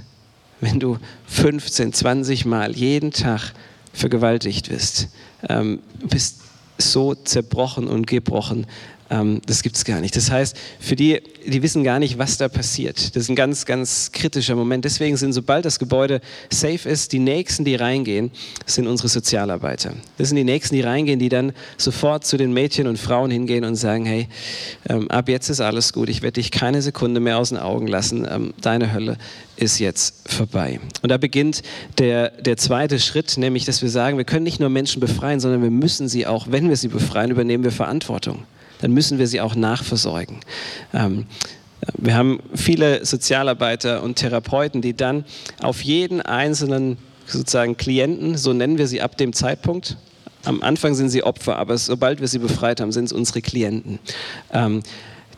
[SPEAKER 2] wenn du 15, 20 Mal jeden Tag vergewaltigt wirst, ähm, bist so zerbrochen und gebrochen, ähm, das gibt es gar nicht. Das heißt, für die, die wissen gar nicht, was da passiert. Das ist ein ganz, ganz kritischer Moment. Deswegen sind, sobald das Gebäude safe ist, die Nächsten, die reingehen, sind unsere Sozialarbeiter. Das sind die Nächsten, die reingehen, die dann sofort zu den Mädchen und Frauen hingehen und sagen, hey, ähm, ab jetzt ist alles gut. Ich werde dich keine Sekunde mehr aus den Augen lassen. Ähm, deine Hölle ist jetzt vorbei. Und da beginnt der, der zweite Schritt, nämlich, dass wir sagen, wir können nicht nur Menschen befreien, sondern wir müssen sie auch, wenn wir sie befreien, übernehmen wir Verantwortung dann müssen wir sie auch nachversorgen. Ähm, wir haben viele Sozialarbeiter und Therapeuten, die dann auf jeden einzelnen sozusagen Klienten, so nennen wir sie ab dem Zeitpunkt, am Anfang sind sie Opfer, aber sobald wir sie befreit haben, sind es unsere Klienten, ähm,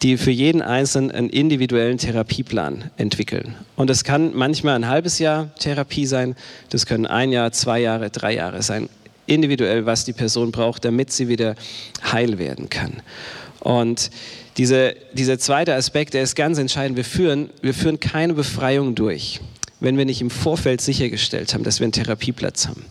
[SPEAKER 2] die für jeden Einzelnen einen individuellen Therapieplan entwickeln. Und das kann manchmal ein halbes Jahr Therapie sein, das können ein Jahr, zwei Jahre, drei Jahre sein individuell, was die Person braucht, damit sie wieder heil werden kann. Und diese, dieser zweite Aspekt, der ist ganz entscheidend. Wir führen, wir führen keine Befreiung durch, wenn wir nicht im Vorfeld sichergestellt haben, dass wir einen Therapieplatz haben.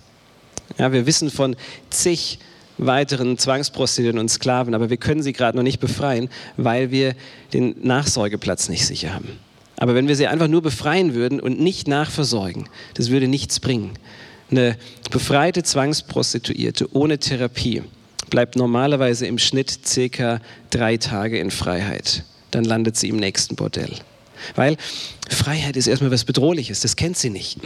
[SPEAKER 2] Ja, wir wissen von zig weiteren Zwangsprostituierten und Sklaven, aber wir können sie gerade noch nicht befreien, weil wir den Nachsorgeplatz nicht sicher haben. Aber wenn wir sie einfach nur befreien würden und nicht nachversorgen, das würde nichts bringen. Eine befreite Zwangsprostituierte ohne Therapie bleibt normalerweise im Schnitt circa drei Tage in Freiheit. Dann landet sie im nächsten Bordell. Weil Freiheit ist erstmal was Bedrohliches, das kennt sie nicht.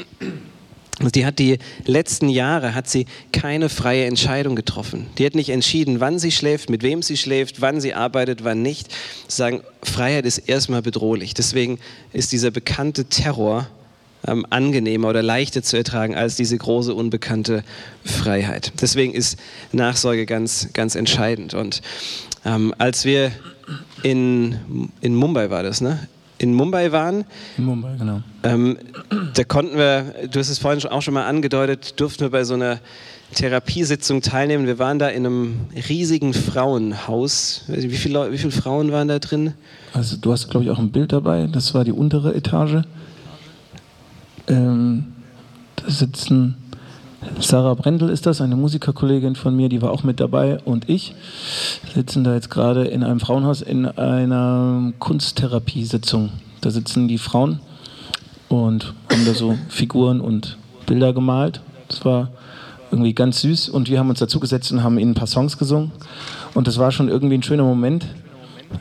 [SPEAKER 2] Und die hat die letzten Jahre hat sie keine freie Entscheidung getroffen. Die hat nicht entschieden, wann sie schläft, mit wem sie schläft, wann sie arbeitet, wann nicht. Sie sagen, Freiheit ist erstmal bedrohlich. Deswegen ist dieser bekannte Terror ähm, angenehmer oder leichter zu ertragen als diese große unbekannte Freiheit. Deswegen ist Nachsorge ganz, ganz entscheidend. Und ähm, als wir in, in Mumbai war das, ne? In Mumbai waren.
[SPEAKER 3] In Mumbai, genau.
[SPEAKER 2] Ähm, da konnten wir, du hast es vorhin auch schon mal angedeutet, durften wir bei so einer Therapiesitzung teilnehmen. Wir waren da in einem riesigen Frauenhaus. Wie viele, wie viele Frauen waren da drin?
[SPEAKER 3] Also du hast, glaube ich, auch ein Bild dabei. Das war die untere Etage. Ähm, da sitzen Sarah Brendel ist das, eine Musikerkollegin von mir, die war auch mit dabei und ich sitzen da jetzt gerade in einem Frauenhaus in einer Kunsttherapiesitzung. Da sitzen die Frauen und haben da so Figuren und Bilder gemalt. Das war irgendwie ganz süß und wir haben uns dazu gesetzt und haben ihnen ein paar Songs gesungen und das war schon irgendwie ein schöner Moment,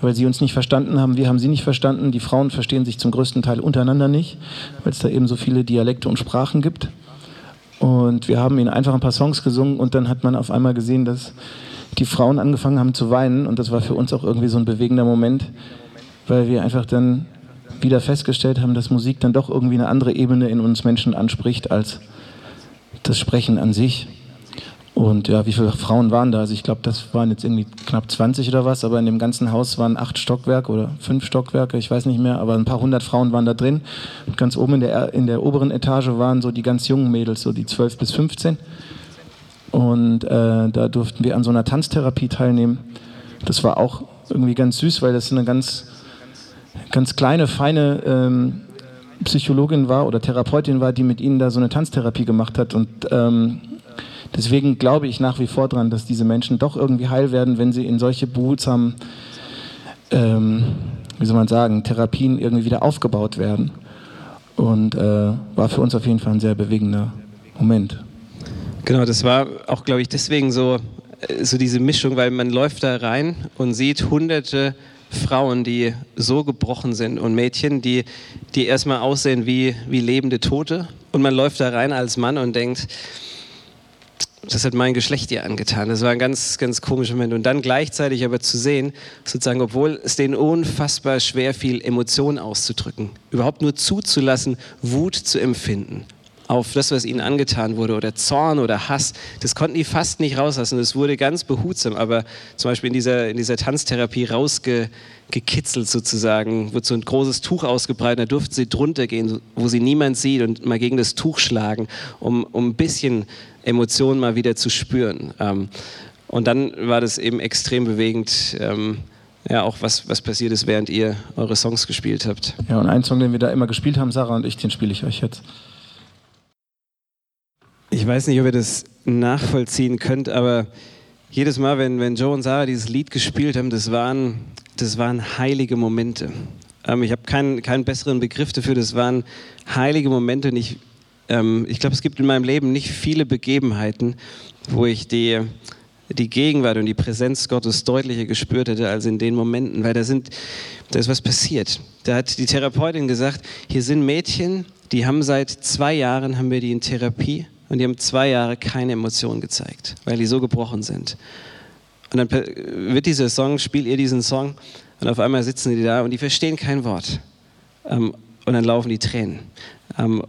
[SPEAKER 3] weil sie uns nicht verstanden haben, wir haben sie nicht verstanden. Die Frauen verstehen sich zum größten Teil untereinander nicht, weil es da eben so viele Dialekte und Sprachen gibt. Und wir haben ihnen einfach ein paar Songs gesungen und dann hat man auf einmal gesehen, dass die Frauen angefangen haben zu weinen und das war für uns auch irgendwie so ein bewegender Moment, weil wir einfach dann wieder festgestellt haben, dass Musik dann doch irgendwie eine andere Ebene in uns Menschen anspricht als das Sprechen an sich. Und ja, wie viele Frauen waren da? Also ich glaube, das waren jetzt irgendwie knapp 20 oder was, aber in dem ganzen Haus waren acht Stockwerke oder fünf Stockwerke, ich weiß nicht mehr, aber ein paar hundert Frauen waren da drin. Und ganz oben in der, in der oberen Etage waren so die ganz jungen Mädels, so die 12 bis 15. Und äh, da durften wir an so einer Tanztherapie teilnehmen. Das war auch irgendwie ganz süß, weil das eine ganz, ganz kleine, feine ähm, Psychologin war oder Therapeutin war, die mit ihnen da so eine Tanztherapie gemacht hat. Und ähm, Deswegen glaube ich nach wie vor daran, dass diese Menschen doch irgendwie heil werden, wenn sie in solche behutsamen, ähm, wie soll man sagen, Therapien irgendwie wieder aufgebaut werden. Und äh, war für uns auf jeden Fall ein sehr bewegender Moment.
[SPEAKER 2] Genau, das war auch, glaube ich, deswegen so, äh, so diese Mischung, weil man läuft da rein und sieht hunderte Frauen, die so gebrochen sind und Mädchen, die, die erstmal aussehen wie, wie lebende Tote. Und man läuft da rein als Mann und denkt, das hat mein Geschlecht ihr angetan. Das war ein ganz, ganz komischer Moment. Und dann gleichzeitig aber zu sehen, sozusagen, obwohl es denen unfassbar schwer fiel, Emotionen auszudrücken, überhaupt nur zuzulassen, Wut zu empfinden auf das, was ihnen angetan wurde oder Zorn oder Hass, das konnten die fast nicht rauslassen. Es wurde ganz behutsam, aber zum Beispiel in dieser, in dieser Tanztherapie rausgekitzelt sozusagen, wurde so ein großes Tuch ausgebreitet, da durften sie drunter gehen, wo sie niemand sieht und mal gegen das Tuch schlagen, um, um ein bisschen Emotionen mal wieder zu spüren. Ähm, und dann war das eben extrem bewegend, ähm, ja, auch was, was passiert ist, während ihr eure Songs gespielt habt.
[SPEAKER 3] Ja, und ein Song, den wir da immer gespielt haben, Sarah und ich, den spiele ich euch jetzt.
[SPEAKER 2] Ich weiß nicht, ob ihr das nachvollziehen könnt, aber jedes Mal, wenn, wenn Joe und Sarah dieses Lied gespielt haben, das waren, das waren heilige Momente. Ähm, ich habe keinen, keinen besseren Begriff dafür, das waren heilige Momente und ich, ähm, ich glaube, es gibt in meinem Leben nicht viele Begebenheiten, wo ich die, die Gegenwart und die Präsenz Gottes deutlicher gespürt hätte als in den Momenten, weil da, sind, da ist was passiert. Da hat die Therapeutin gesagt, hier sind Mädchen, die haben seit zwei Jahren, haben wir die in Therapie und die haben zwei Jahre keine Emotionen gezeigt, weil die so gebrochen sind. Und dann wird dieser Song, spielt ihr diesen Song und auf einmal sitzen die da und die verstehen kein Wort. Ähm, und dann laufen die Tränen. Ähm,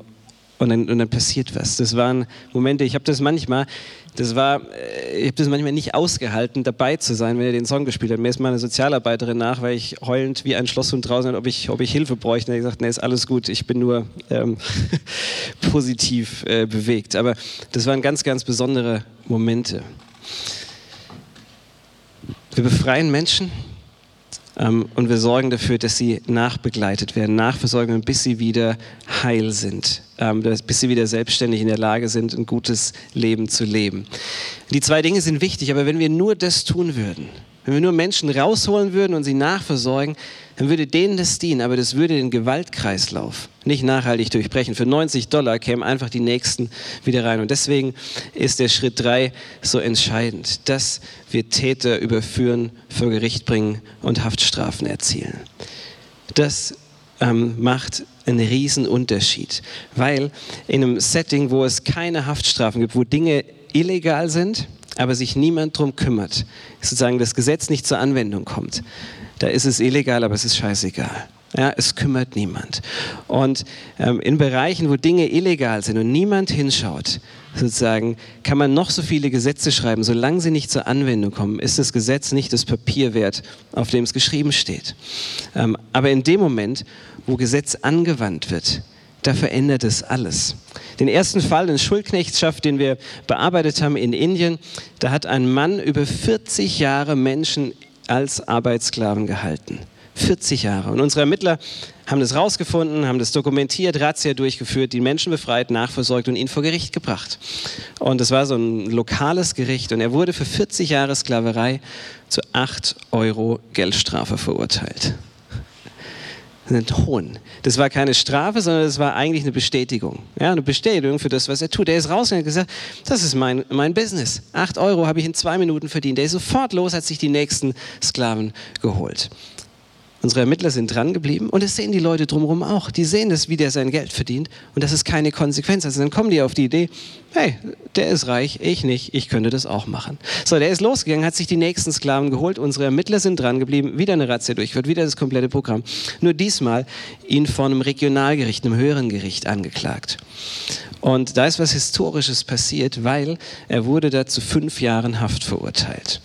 [SPEAKER 2] und, dann, und dann passiert was. Das waren Momente, ich habe das manchmal, das war, äh, ich habe das manchmal nicht ausgehalten, dabei zu sein, wenn er den Song gespielt hat. Mir ist mal eine Sozialarbeiterin nach, weil ich heulend wie ein Schlosshund draußen, ob ich, ob ich Hilfe bräuchte. Und er hat gesagt, nee, ist alles gut, ich bin nur ähm, positiv äh, bewegt. Aber das waren ganz, ganz besondere Momente. Wir befreien Menschen und wir sorgen dafür, dass sie nachbegleitet werden, nachversorgen, bis sie wieder heil sind, ähm, bis sie wieder selbstständig in der Lage sind, ein gutes Leben zu leben. Die zwei Dinge sind wichtig, aber wenn wir nur das tun würden, wenn wir nur Menschen rausholen würden und sie nachversorgen, dann würde denen das dienen, aber das würde den Gewaltkreislauf nicht nachhaltig durchbrechen. Für 90 Dollar kämen einfach die Nächsten wieder rein. Und deswegen ist der Schritt 3 so entscheidend, dass wir Täter überführen, vor Gericht bringen und Haftstrafen erzielen. Das ähm, macht einen riesen Unterschied, weil in einem Setting, wo es keine Haftstrafen gibt, wo Dinge illegal sind, aber sich niemand darum kümmert, sozusagen das Gesetz nicht zur Anwendung kommt, da ist es illegal, aber es ist scheißegal. Ja, es kümmert niemand. Und ähm, in Bereichen, wo Dinge illegal sind und niemand hinschaut, sozusagen, kann man noch so viele Gesetze schreiben, solange sie nicht zur Anwendung kommen, ist das Gesetz nicht das Papier wert, auf dem es geschrieben steht. Ähm, aber in dem Moment, wo Gesetz angewandt wird, da verändert es alles. Den ersten Fall in Schuldknechtschaft, den wir bearbeitet haben in Indien, da hat ein Mann über 40 Jahre Menschen als Arbeitssklaven gehalten. 40 Jahre. Und unsere Ermittler haben das rausgefunden, haben das dokumentiert, Razzia durchgeführt, die Menschen befreit, nachversorgt und ihn vor Gericht gebracht. Und das war so ein lokales Gericht. Und er wurde für 40 Jahre Sklaverei zu 8 Euro Geldstrafe verurteilt einen Hohn. Das war keine Strafe, sondern das war eigentlich eine Bestätigung. Ja, eine Bestätigung für das, was er tut. Er ist rausgegangen und gesagt, das ist mein, mein Business. Acht Euro habe ich in zwei Minuten verdient. Er ist sofort los, hat sich die nächsten Sklaven geholt. Unsere Ermittler sind dran geblieben und es sehen die Leute drumherum auch. Die sehen das, wie der sein Geld verdient und das ist keine Konsequenz. Also dann kommen die auf die Idee, hey, der ist reich, ich nicht, ich könnte das auch machen. So, der ist losgegangen, hat sich die nächsten Sklaven geholt, unsere Ermittler sind dran geblieben, wieder eine Razzia durchgeführt, wieder das komplette Programm. Nur diesmal ihn vor einem Regionalgericht, einem höheren Gericht angeklagt. Und da ist was Historisches passiert, weil er wurde da zu fünf Jahren Haft verurteilt.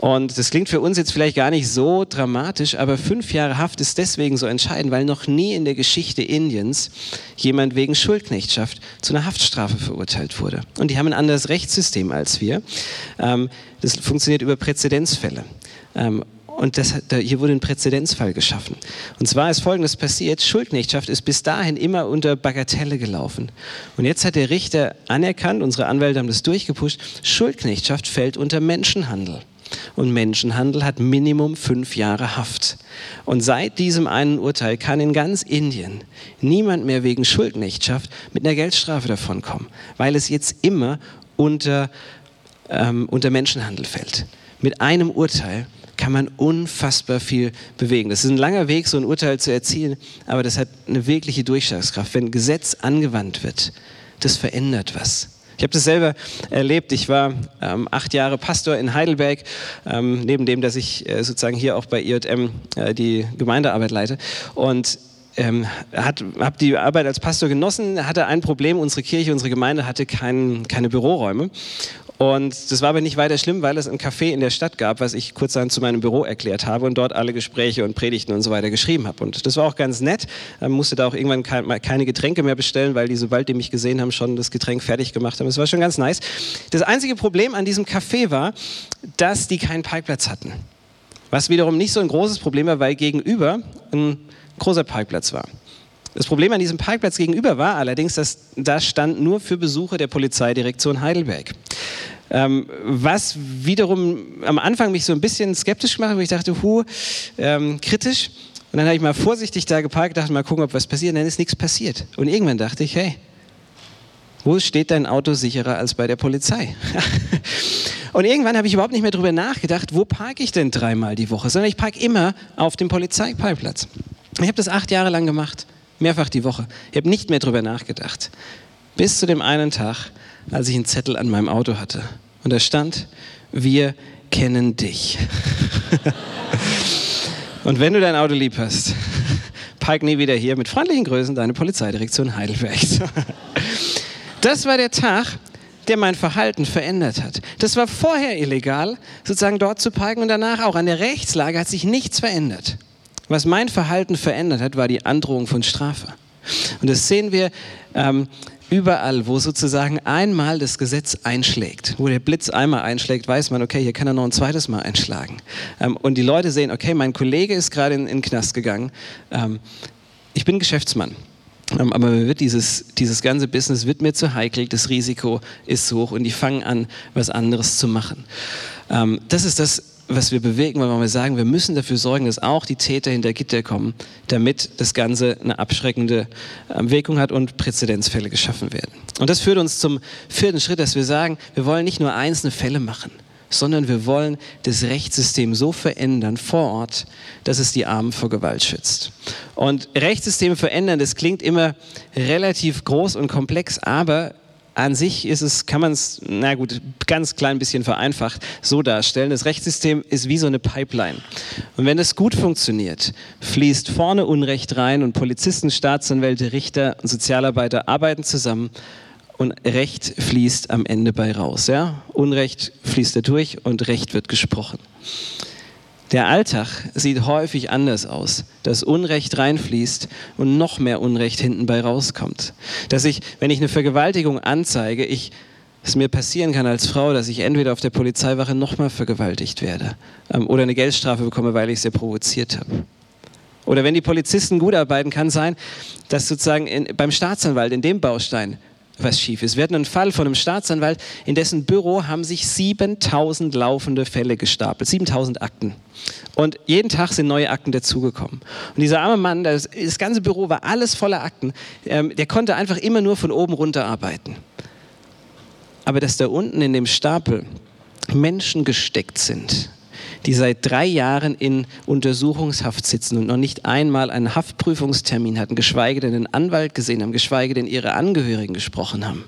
[SPEAKER 2] Und das klingt für uns jetzt vielleicht gar nicht so dramatisch, aber fünf Jahre Haft ist deswegen so entscheidend, weil noch nie in der Geschichte Indiens jemand wegen Schuldknechtschaft zu einer Haftstrafe verurteilt wurde. Und die haben ein anderes Rechtssystem als wir. Ähm, das funktioniert über Präzedenzfälle. Und das, hier wurde ein Präzedenzfall geschaffen. Und zwar ist Folgendes passiert. Schuldknechtschaft ist bis dahin immer unter Bagatelle gelaufen. Und jetzt hat der Richter anerkannt, unsere Anwälte haben das durchgepusht, Schuldknechtschaft fällt unter Menschenhandel. Und Menschenhandel hat Minimum fünf Jahre Haft. Und seit diesem einen Urteil kann in ganz Indien niemand mehr wegen Schuldknechtschaft mit einer Geldstrafe davonkommen, weil es jetzt immer unter, ähm, unter Menschenhandel fällt. Mit einem Urteil kann man unfassbar viel bewegen. Das ist ein langer Weg, so ein Urteil zu erzielen, aber das hat eine wirkliche Durchschlagskraft. Wenn Gesetz angewandt wird, das verändert was. Ich habe das selber erlebt. Ich war ähm, acht Jahre Pastor in Heidelberg, ähm, neben dem, dass ich äh, sozusagen hier auch bei IJM äh, die Gemeindearbeit leite. Und ähm, habe die Arbeit als Pastor genossen, hatte ein Problem, unsere Kirche, unsere Gemeinde hatte kein, keine Büroräume. Und das war aber nicht weiter schlimm, weil es ein Café in der Stadt gab, was ich kurzerhand zu meinem Büro erklärt habe und dort alle Gespräche und Predigten und so weiter geschrieben habe. Und das war auch ganz nett. Man musste da auch irgendwann keine Getränke mehr bestellen, weil die, sobald die mich gesehen haben, schon das Getränk fertig gemacht haben. Das war schon ganz nice. Das einzige Problem an diesem Café war, dass die keinen Parkplatz hatten. Was wiederum nicht so ein großes Problem war, weil gegenüber ein großer Parkplatz war. Das Problem an diesem Parkplatz gegenüber war allerdings, dass da stand nur für Besucher der Polizeidirektion Heidelberg. Ähm, was wiederum am Anfang mich so ein bisschen skeptisch gemacht, wo ich dachte, hu, ähm, kritisch. Und dann habe ich mal vorsichtig da geparkt, dachte mal gucken, ob was passiert. Und dann ist nichts passiert. Und irgendwann dachte ich, hey, wo steht dein Auto sicherer als bei der Polizei? Und irgendwann habe ich überhaupt nicht mehr darüber nachgedacht, wo parke ich denn dreimal die Woche, sondern ich parke immer auf dem Polizeiparkplatz. Ich habe das acht Jahre lang gemacht, mehrfach die Woche. Ich habe nicht mehr darüber nachgedacht. Bis zu dem einen Tag, als ich einen Zettel an meinem Auto hatte. Und da stand, wir kennen dich. Und wenn du dein Auto lieb hast, park nie wieder hier mit freundlichen Grüßen deine Polizeidirektion Heidelberg. Das war der Tag, der mein Verhalten verändert hat. Das war vorher illegal, sozusagen dort zu parken und danach auch. An der Rechtslage hat sich nichts verändert. Was mein Verhalten verändert hat, war die Androhung von Strafe. Und das sehen wir ähm, überall, wo sozusagen einmal das Gesetz einschlägt, wo der Blitz einmal einschlägt, weiß man, okay, hier kann er noch ein zweites Mal einschlagen. Ähm, und die Leute sehen, okay, mein Kollege ist gerade in, in den Knast gegangen. Ähm, ich bin Geschäftsmann. Ähm, aber mir wird dieses, dieses ganze Business wird mir zu heikel, das Risiko ist zu hoch und die fangen an, was anderes zu machen. Ähm, das ist das, was wir bewegen, weil wir sagen, wir müssen dafür sorgen, dass auch die Täter hinter Gitter kommen, damit das Ganze eine abschreckende ähm, Wirkung hat und Präzedenzfälle geschaffen werden. Und das führt uns zum vierten Schritt, dass wir sagen, wir wollen nicht nur einzelne Fälle machen sondern wir wollen das Rechtssystem so verändern vor Ort, dass es die Armen vor Gewalt schützt. Und Rechtssystem verändern, das klingt immer relativ groß und komplex, aber an sich ist es, kann man es, na gut, ganz klein bisschen vereinfacht so darstellen. Das Rechtssystem ist wie so eine Pipeline. Und wenn es gut funktioniert, fließt vorne Unrecht rein und Polizisten, Staatsanwälte, Richter und Sozialarbeiter arbeiten zusammen und Recht fließt am Ende bei raus. Ja? Unrecht fließt da durch und Recht wird gesprochen. Der Alltag sieht häufig anders aus, dass Unrecht reinfließt und noch mehr Unrecht hinten bei rauskommt. Dass ich, wenn ich eine Vergewaltigung anzeige, ich es mir passieren kann als Frau, dass ich entweder auf der Polizeiwache nochmal vergewaltigt werde ähm, oder eine Geldstrafe bekomme, weil ich sie provoziert habe. Oder wenn die Polizisten gut arbeiten, kann sein, dass sozusagen in, beim Staatsanwalt in dem Baustein was schief ist. Wir hatten einen Fall von einem Staatsanwalt, in dessen Büro haben sich 7000 laufende Fälle gestapelt, 7000 Akten. Und jeden Tag sind neue Akten dazugekommen. Und dieser arme Mann, das, das ganze Büro war alles voller Akten, ähm, der konnte einfach immer nur von oben runter arbeiten. Aber dass da unten in dem Stapel Menschen gesteckt sind, die seit drei Jahren in Untersuchungshaft sitzen und noch nicht einmal einen Haftprüfungstermin hatten, geschweige denn einen Anwalt gesehen haben, geschweige denn ihre Angehörigen gesprochen haben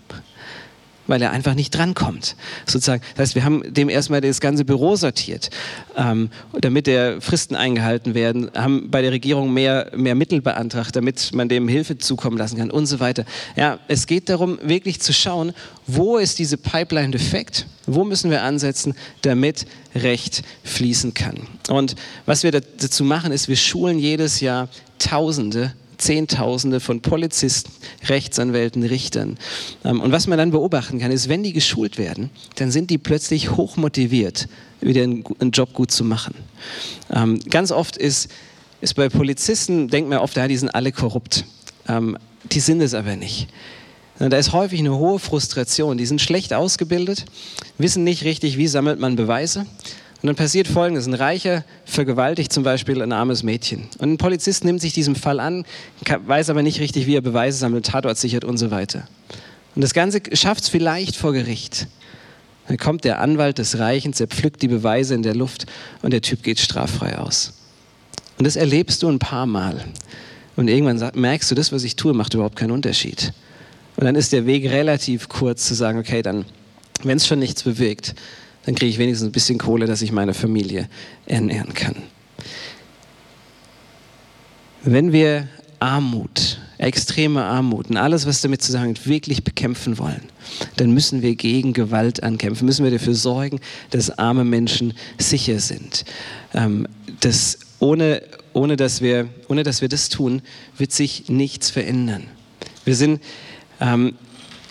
[SPEAKER 2] weil er einfach nicht drankommt. Sozusagen. Das heißt, wir haben dem erstmal das ganze Büro sortiert, ähm, damit der Fristen eingehalten werden, haben bei der Regierung mehr, mehr Mittel beantragt, damit man dem Hilfe zukommen lassen kann und so weiter. Ja, es geht darum, wirklich zu schauen, wo ist diese Pipeline defekt, wo müssen wir ansetzen, damit Recht fließen kann. Und was wir dazu machen, ist, wir schulen jedes Jahr Tausende Zehntausende von Polizisten, Rechtsanwälten, Richtern. Ähm, und was man dann beobachten kann, ist, wenn die geschult werden, dann sind die plötzlich hochmotiviert, wieder einen Job gut zu machen. Ähm, ganz oft ist, ist bei Polizisten, denkt man oft, ja, die sind alle korrupt. Ähm, die sind es aber nicht. Da ist häufig eine hohe Frustration. Die sind schlecht ausgebildet, wissen nicht richtig, wie sammelt man Beweise und dann passiert Folgendes. Ein Reicher vergewaltigt zum Beispiel ein armes Mädchen. Und ein Polizist nimmt sich diesem Fall an, weiß aber nicht richtig, wie er Beweise sammelt, Tatort sichert und so weiter. Und das Ganze schafft es vielleicht vor Gericht. Dann kommt der Anwalt des Reichen, zerpflückt die Beweise in der Luft und der Typ geht straffrei aus. Und das erlebst du ein paar Mal. Und irgendwann merkst du, das, was ich tue, macht überhaupt keinen Unterschied. Und dann ist der Weg relativ kurz zu sagen, okay, dann, wenn es schon nichts bewegt, dann kriege ich wenigstens ein bisschen Kohle, dass ich meine Familie ernähren kann. Wenn wir Armut, extreme Armut und alles, was damit zusammenhängt, wirklich bekämpfen wollen, dann müssen wir gegen Gewalt ankämpfen, müssen wir dafür sorgen, dass arme Menschen sicher sind. Ähm, das ohne, ohne, dass wir, ohne dass wir das tun, wird sich nichts verändern. Wir sind ähm,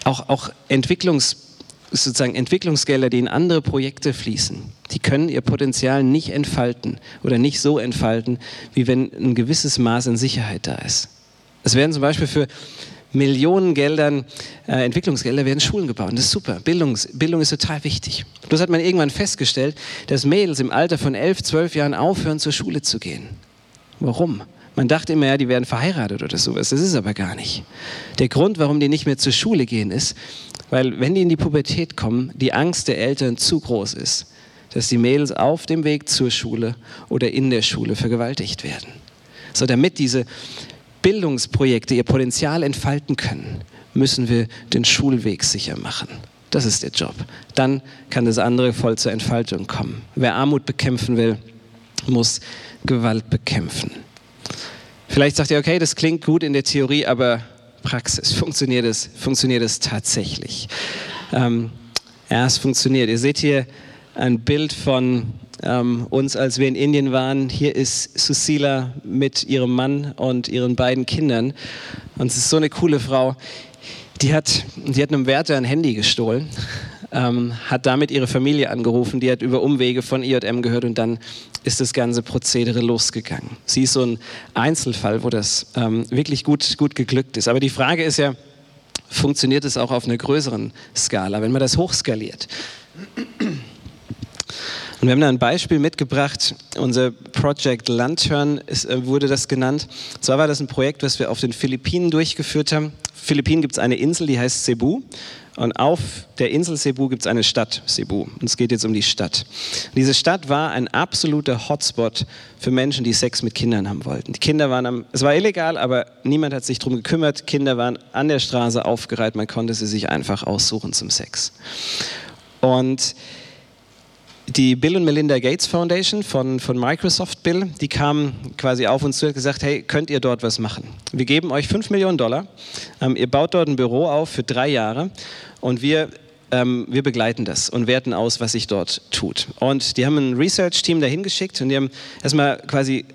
[SPEAKER 2] auch, auch Entwicklungs sozusagen Entwicklungsgelder, die in andere Projekte fließen, die können ihr Potenzial nicht entfalten oder nicht so entfalten, wie wenn ein gewisses Maß an Sicherheit da ist. Es werden zum Beispiel für Millionen Geldern, äh, Entwicklungsgelder werden Schulen gebaut. Das ist super. Bildungs, Bildung ist total wichtig. Bloß hat man irgendwann festgestellt, dass Mädels im Alter von elf, zwölf Jahren aufhören, zur Schule zu gehen. Warum? Man dachte immer, ja, die werden verheiratet oder sowas. Das ist aber gar nicht. Der Grund, warum die nicht mehr zur Schule gehen, ist, weil wenn die in die Pubertät kommen, die Angst der Eltern zu groß ist, dass die Mädels auf dem Weg zur Schule oder in der Schule vergewaltigt werden. So, damit diese Bildungsprojekte ihr Potenzial entfalten können, müssen wir den Schulweg sicher machen. Das ist der Job. Dann kann das andere voll zur Entfaltung kommen. Wer Armut bekämpfen will, muss Gewalt bekämpfen. Vielleicht sagt ihr, okay, das klingt gut in der Theorie, aber Praxis, funktioniert es, funktioniert es tatsächlich? Ähm, ja, es funktioniert. Ihr seht hier ein Bild von ähm, uns, als wir in Indien waren. Hier ist Susila mit ihrem Mann und ihren beiden Kindern. Und es ist so eine coole Frau. Die hat, die hat einem Wärter ein Handy gestohlen, ähm, hat damit ihre Familie angerufen, die hat über Umwege von IJM gehört und dann ist das ganze Prozedere losgegangen. Sie ist so ein Einzelfall, wo das ähm, wirklich gut, gut geglückt ist. Aber die Frage ist ja, funktioniert es auch auf einer größeren Skala, wenn man das hochskaliert? Und wir haben da ein Beispiel mitgebracht. Unser Project Lantern ist, äh, wurde das genannt. Zwar war das ein Projekt, was wir auf den Philippinen durchgeführt haben. Philippinen gibt es eine Insel, die heißt Cebu. Und auf der Insel Cebu gibt es eine Stadt, Cebu. Und es geht jetzt um die Stadt. diese Stadt war ein absoluter Hotspot für Menschen, die Sex mit Kindern haben wollten. Die Kinder waren am, es war illegal, aber niemand hat sich darum gekümmert. Kinder waren an der Straße aufgereiht, man konnte sie sich einfach aussuchen zum Sex. Und die Bill und Melinda Gates Foundation von, von Microsoft Bill, die kam quasi auf uns zu und gesagt, hey, könnt ihr dort was machen? Wir geben euch 5 Millionen Dollar, ähm, ihr baut dort ein Büro auf für drei Jahre und wir, ähm, wir begleiten das und werten aus, was sich dort tut. Und die haben ein Research-Team dahin geschickt und die haben erstmal quasi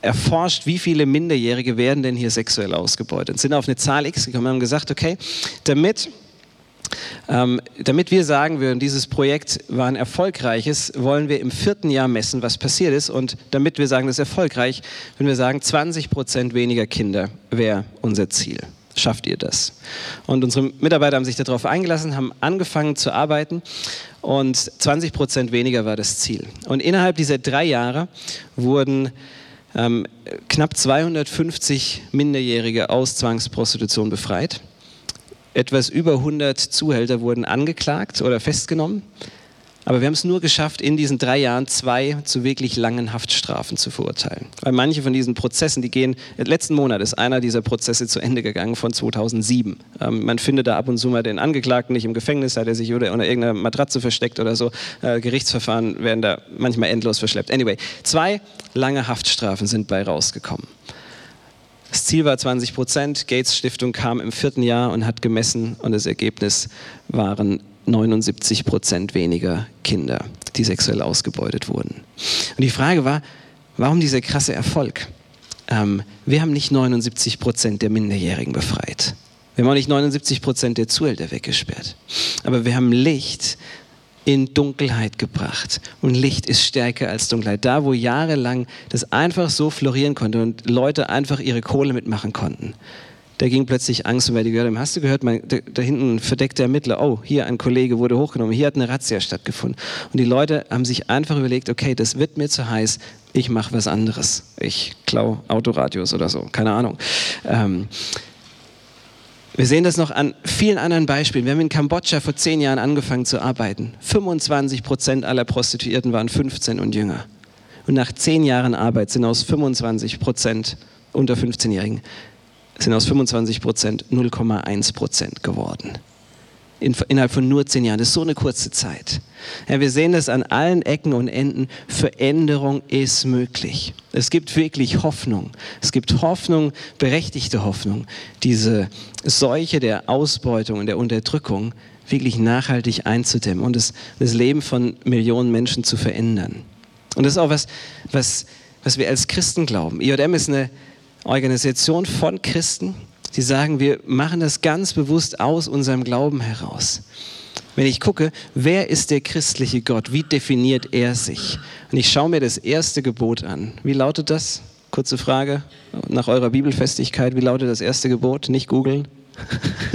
[SPEAKER 2] erforscht, wie viele Minderjährige werden denn hier sexuell ausgebeutet. Sind auf eine Zahl X gekommen und haben gesagt, okay, damit ähm, damit wir sagen würden, dieses Projekt war ein erfolgreiches, wollen wir im vierten Jahr messen, was passiert ist. Und damit wir sagen, das ist erfolgreich, wenn wir sagen, 20 Prozent weniger Kinder wäre unser Ziel. Schafft ihr das? Und unsere Mitarbeiter haben sich darauf eingelassen, haben angefangen zu arbeiten und 20 Prozent weniger war das Ziel. Und innerhalb dieser drei Jahre wurden ähm, knapp 250 Minderjährige aus Zwangsprostitution befreit. Etwas über 100 Zuhälter wurden angeklagt oder festgenommen. Aber wir haben es nur geschafft, in diesen drei Jahren zwei zu wirklich langen Haftstrafen zu verurteilen. Weil manche von diesen Prozessen, die gehen, letzten Monat ist einer dieser Prozesse zu Ende gegangen von 2007. Ähm, man findet da ab und zu mal den Angeklagten nicht im Gefängnis, hat er sich oder unter irgendeiner Matratze versteckt oder so. Äh, Gerichtsverfahren werden da manchmal endlos verschleppt. Anyway, zwei lange Haftstrafen sind bei rausgekommen. Das Ziel war 20 Prozent. Gates Stiftung kam im vierten Jahr und hat gemessen und das Ergebnis waren 79 Prozent weniger Kinder, die sexuell ausgebeutet wurden. Und die Frage war, warum dieser krasse Erfolg? Ähm, wir haben nicht 79 Prozent der Minderjährigen befreit. Wir haben auch nicht 79 Prozent der Zuhälter weggesperrt. Aber wir haben Licht in Dunkelheit gebracht. Und Licht ist stärker als Dunkelheit. Da, wo jahrelang das einfach so florieren konnte und Leute einfach ihre Kohle mitmachen konnten, da ging plötzlich Angst und weil die gehört haben, hast du gehört, mein, da, da, hinten verdeckte Ermittler, oh, hier ein Kollege wurde hochgenommen, hier hat eine Razzia stattgefunden. Und die Leute haben sich einfach überlegt, okay, das wird mir zu heiß, ich mache was anderes. Ich klaue Autoradios oder so, keine Ahnung. Ähm, wir sehen das noch an vielen anderen Beispielen. Wir haben in Kambodscha vor zehn Jahren angefangen zu arbeiten. 25 Prozent aller Prostituierten waren 15 und jünger. Und nach zehn Jahren Arbeit sind aus 25 Prozent unter 15-Jährigen sind aus 25 Prozent 0,1 Prozent geworden in, innerhalb von nur zehn Jahren. Das ist so eine kurze Zeit. Ja, wir sehen das an allen Ecken und Enden. Veränderung ist möglich. Es gibt wirklich Hoffnung. Es gibt Hoffnung, berechtigte Hoffnung, diese Seuche der Ausbeutung und der Unterdrückung wirklich nachhaltig einzudämmen und das, das Leben von Millionen Menschen zu verändern. Und das ist auch was, was, was wir als Christen glauben. IJM ist eine Organisation von Christen, Sie sagen, wir machen das ganz bewusst aus unserem Glauben heraus. Wenn ich gucke, wer ist der christliche Gott? Wie definiert er sich? Und ich schaue mir das erste Gebot an. Wie lautet das? Kurze Frage nach eurer Bibelfestigkeit. Wie lautet das erste Gebot? Nicht googeln.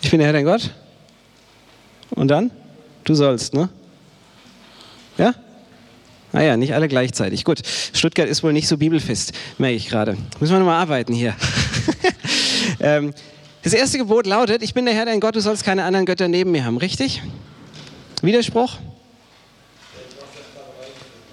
[SPEAKER 2] ich bin der Herr dein Gott. Und dann? Du sollst, ne? Ja? Naja, ah nicht alle gleichzeitig. Gut, Stuttgart ist wohl nicht so bibelfest, merke ich gerade. Müssen wir nochmal arbeiten hier. ähm, das erste Gebot lautet, ich bin der Herr dein Gott, du sollst keine anderen Götter neben mir haben. Richtig? Widerspruch?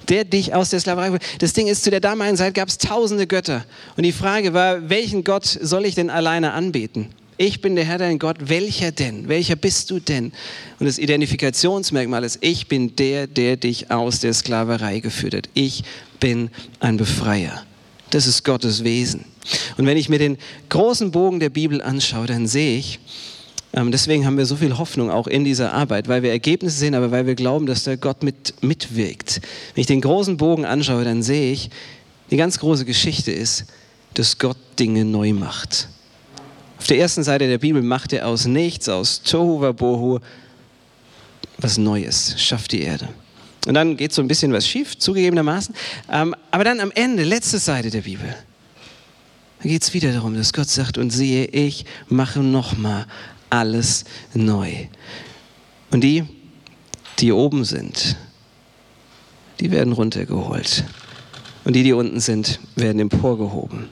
[SPEAKER 2] Der dich aus der Sklaverei. Das Ding ist, zu der damaligen Zeit gab es tausende Götter. Und die Frage war, welchen Gott soll ich denn alleine anbeten? Ich bin der Herr dein Gott. Welcher denn? Welcher bist du denn? Und das Identifikationsmerkmal ist, ich bin der, der dich aus der Sklaverei geführt hat. Ich bin ein Befreier. Das ist Gottes Wesen. Und wenn ich mir den großen Bogen der Bibel anschaue, dann sehe ich, ähm, deswegen haben wir so viel Hoffnung auch in dieser Arbeit, weil wir Ergebnisse sehen, aber weil wir glauben, dass der Gott mit, mitwirkt. Wenn ich den großen Bogen anschaue, dann sehe ich, die ganz große Geschichte ist, dass Gott Dinge neu macht. Auf der ersten Seite der Bibel macht er aus nichts, aus Tohu Wabohu, was Neues, schafft die Erde. Und dann geht so ein bisschen was schief, zugegebenermaßen. Ähm, aber dann am Ende, letzte Seite der Bibel, da geht es wieder darum, dass Gott sagt, und siehe, ich mache nochmal alles neu. Und die, die oben sind, die werden runtergeholt. Und die, die unten sind, werden emporgehoben.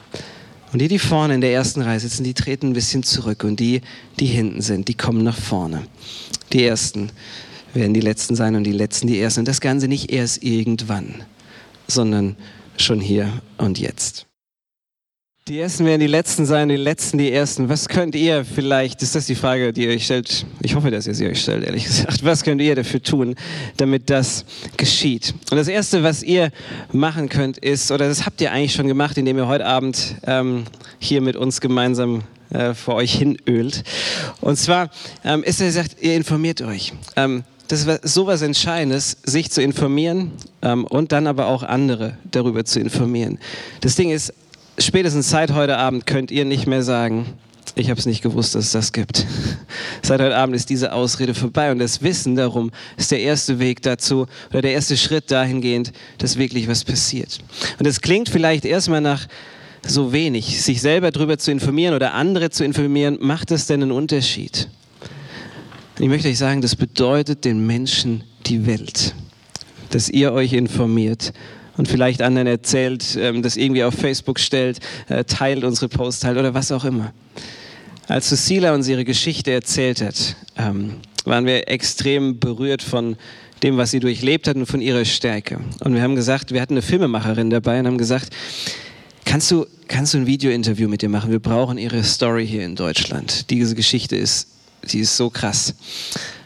[SPEAKER 2] Und die, die vorne in der ersten Reihe sitzen, die treten ein bisschen zurück. Und die, die hinten sind, die kommen nach vorne. Die Ersten werden die Letzten sein und die Letzten die Ersten. Und das Ganze nicht erst irgendwann, sondern schon hier und jetzt. Die Ersten werden die Letzten sein, die Letzten die Ersten. Was könnt ihr vielleicht, ist das die Frage, die ihr euch stellt? Ich hoffe, dass ihr sie euch stellt, ehrlich gesagt. Was könnt ihr dafür tun, damit das geschieht? Und das Erste, was ihr machen könnt, ist, oder das habt ihr eigentlich schon gemacht, indem ihr heute Abend ähm, hier mit uns gemeinsam äh, vor euch hinölt. Und zwar ähm, ist er gesagt, ihr informiert euch. Ähm, das ist sowas Entscheidendes, sich zu informieren ähm, und dann aber auch andere darüber zu informieren. Das Ding ist, spätestens seit heute Abend könnt ihr nicht mehr sagen, ich habe es nicht gewusst, dass es das gibt. Seit heute Abend ist diese Ausrede vorbei und das Wissen darum ist der erste Weg dazu oder der erste Schritt dahingehend, dass wirklich was passiert. Und es klingt vielleicht erstmal nach so wenig, sich selber darüber zu informieren oder andere zu informieren, macht das denn einen Unterschied? Ich möchte euch sagen, das bedeutet den Menschen die Welt, dass ihr euch informiert und vielleicht anderen erzählt, ähm, das irgendwie auf Facebook stellt, äh, teilt unsere Post, teilt oder was auch immer. Als Cecilia uns ihre Geschichte erzählt hat, ähm, waren wir extrem berührt von dem, was sie durchlebt hat und von ihrer Stärke. Und wir haben gesagt, wir hatten eine Filmemacherin dabei und haben gesagt, kannst du, kannst du ein Videointerview mit ihr machen? Wir brauchen ihre Story hier in Deutschland. Diese Geschichte ist, sie ist so krass.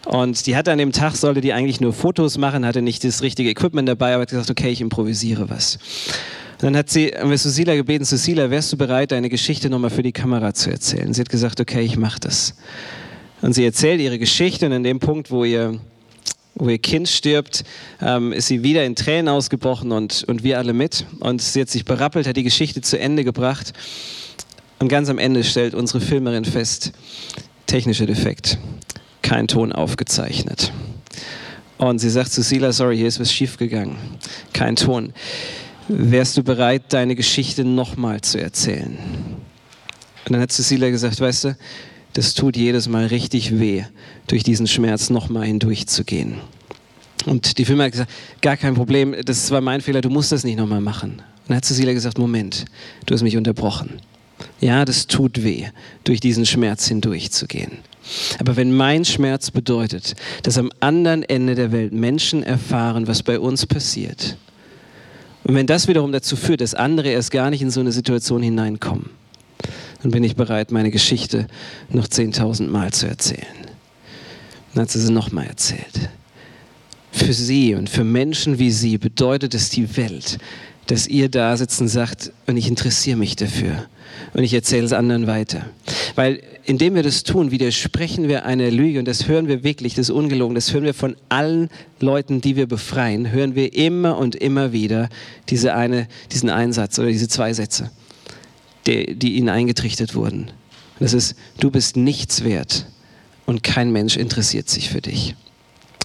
[SPEAKER 2] Und die hatte an dem Tag, sollte die eigentlich nur Fotos machen, hatte nicht das richtige Equipment dabei, aber hat gesagt, okay, ich improvisiere was. Und dann hat sie, haben wir Susila gebeten, Susila, wärst du bereit, deine Geschichte nochmal für die Kamera zu erzählen? Sie hat gesagt, okay, ich mache das. Und sie erzählt ihre Geschichte und an dem Punkt, wo ihr, wo ihr Kind stirbt, ähm, ist sie wieder in Tränen ausgebrochen und, und wir alle mit. Und sie hat sich berappelt, hat die Geschichte zu Ende gebracht. Und ganz am Ende stellt unsere Filmerin fest, technischer Defekt kein Ton aufgezeichnet. Und sie sagt zu Sila, sorry, hier ist was schiefgegangen. Kein Ton. Wärst du bereit, deine Geschichte nochmal zu erzählen? Und dann hat Cecilia gesagt, weißt du, das tut jedes Mal richtig weh, durch diesen Schmerz nochmal hindurchzugehen. Und die Firma hat gesagt, gar kein Problem, das war mein Fehler, du musst das nicht nochmal machen. Und dann hat Cecilia gesagt, Moment, du hast mich unterbrochen. Ja, das tut weh, durch diesen Schmerz hindurchzugehen. Aber wenn mein Schmerz bedeutet, dass am anderen Ende der Welt Menschen erfahren, was bei uns passiert, und wenn das wiederum dazu führt, dass andere erst gar nicht in so eine Situation hineinkommen, dann bin ich bereit, meine Geschichte noch 10.000 Mal zu erzählen. Dann hat sie sie nochmal erzählt. Für sie und für Menschen wie sie bedeutet es die Welt, dass ihr da sitzt und sagt, und ich interessiere mich dafür und ich erzähle es anderen weiter. Weil indem wir das tun, widersprechen wir einer Lüge und das hören wir wirklich, das ist ungelogen, das hören wir von allen Leuten, die wir befreien, hören wir immer und immer wieder diese eine, diesen Einsatz oder diese zwei Sätze, die, die ihnen eingetrichtert wurden. Das ist, du bist nichts wert und kein Mensch interessiert sich für dich.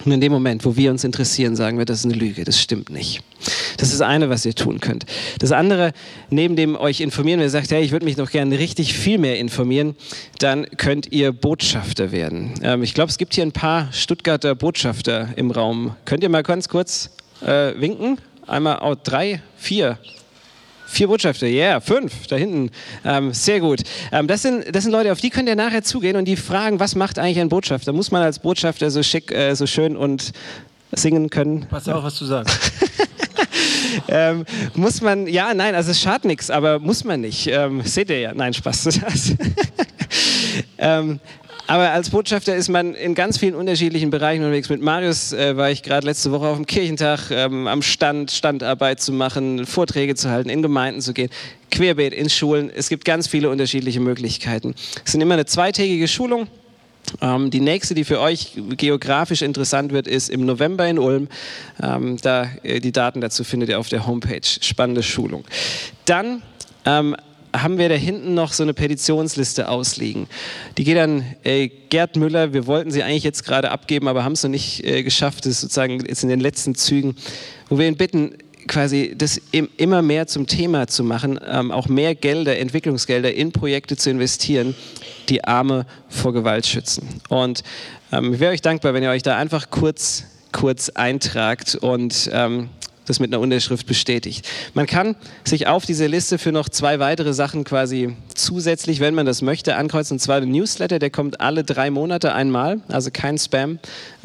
[SPEAKER 2] Und in dem Moment, wo wir uns interessieren, sagen wir, das ist eine Lüge, das stimmt nicht. Das ist das eine, was ihr tun könnt. Das andere, neben dem euch informieren, wenn ihr sagt, hey, ich würde mich noch gerne richtig viel mehr informieren, dann könnt ihr Botschafter werden. Ähm, ich glaube, es gibt hier ein paar Stuttgarter Botschafter im Raum. Könnt ihr mal ganz kurz äh, winken? Einmal, oh, drei, vier. Vier Botschafter, ja, yeah, fünf, da hinten. Ähm, sehr gut. Ähm, das, sind, das sind Leute, auf die könnt ihr nachher zugehen und die fragen, was macht eigentlich ein Botschafter? Muss man als Botschafter so schick, äh, so schön und singen können?
[SPEAKER 3] Pass auf, was du sagst.
[SPEAKER 2] ähm, muss man, ja, nein, also es schadet nichts, aber muss man nicht. Ähm, seht ihr ja, nein, Spaß. ähm, aber als Botschafter ist man in ganz vielen unterschiedlichen Bereichen unterwegs. Mit Marius äh, war ich gerade letzte Woche auf dem Kirchentag ähm, am Stand, Standarbeit zu machen, Vorträge zu halten, in Gemeinden zu gehen, querbeet in Schulen. Es gibt ganz viele unterschiedliche Möglichkeiten. Es sind immer eine zweitägige Schulung. Ähm, die nächste, die für euch geografisch interessant wird, ist im November in Ulm. Ähm, da, äh, die Daten dazu findet ihr auf der Homepage. Spannende Schulung. Dann ähm, haben wir da hinten noch so eine Petitionsliste ausliegen. Die geht an äh, Gerd Müller. Wir wollten sie eigentlich jetzt gerade abgeben, aber haben es noch nicht äh, geschafft. Das ist sozusagen jetzt in den letzten Zügen, wo wir ihn bitten, quasi das immer mehr zum Thema zu machen, ähm, auch mehr Gelder, Entwicklungsgelder in Projekte zu investieren, die Arme vor Gewalt schützen. Und ähm, ich wäre euch dankbar, wenn ihr euch da einfach kurz, kurz eintragt und ähm, das mit einer Unterschrift bestätigt. Man kann sich auf diese Liste für noch zwei weitere Sachen quasi zusätzlich, wenn man das möchte, ankreuzen. Und zwar der Newsletter, der kommt alle drei Monate einmal, also kein Spam,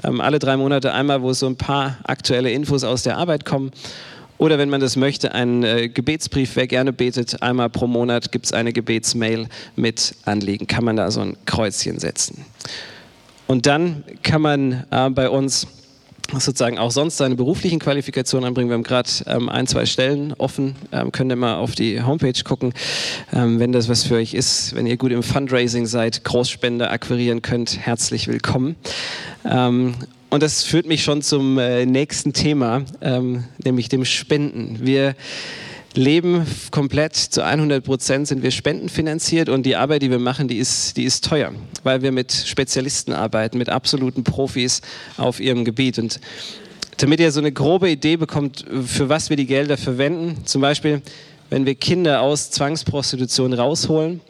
[SPEAKER 2] ähm, alle drei Monate einmal, wo so ein paar aktuelle Infos aus der Arbeit kommen. Oder wenn man das möchte, ein äh, Gebetsbrief, wer gerne betet, einmal pro Monat gibt es eine Gebetsmail mit Anliegen. Kann man da so ein Kreuzchen setzen. Und dann kann man äh, bei uns sozusagen auch sonst seine beruflichen Qualifikationen anbringen. Wir haben gerade ähm, ein, zwei Stellen offen, ähm, könnt ihr mal auf die Homepage gucken, ähm, wenn das was für euch ist. Wenn ihr gut im Fundraising seid, Großspender akquirieren könnt, herzlich willkommen. Ähm, und das führt mich schon zum äh, nächsten Thema, ähm, nämlich dem Spenden. Wir leben komplett zu 100 Prozent sind wir spendenfinanziert und die Arbeit, die wir machen, die ist, die ist teuer, weil wir mit Spezialisten arbeiten, mit absoluten Profis auf ihrem Gebiet. Und damit ihr so eine grobe Idee bekommt, für was wir die Gelder verwenden, zum Beispiel, wenn wir Kinder aus Zwangsprostitution rausholen,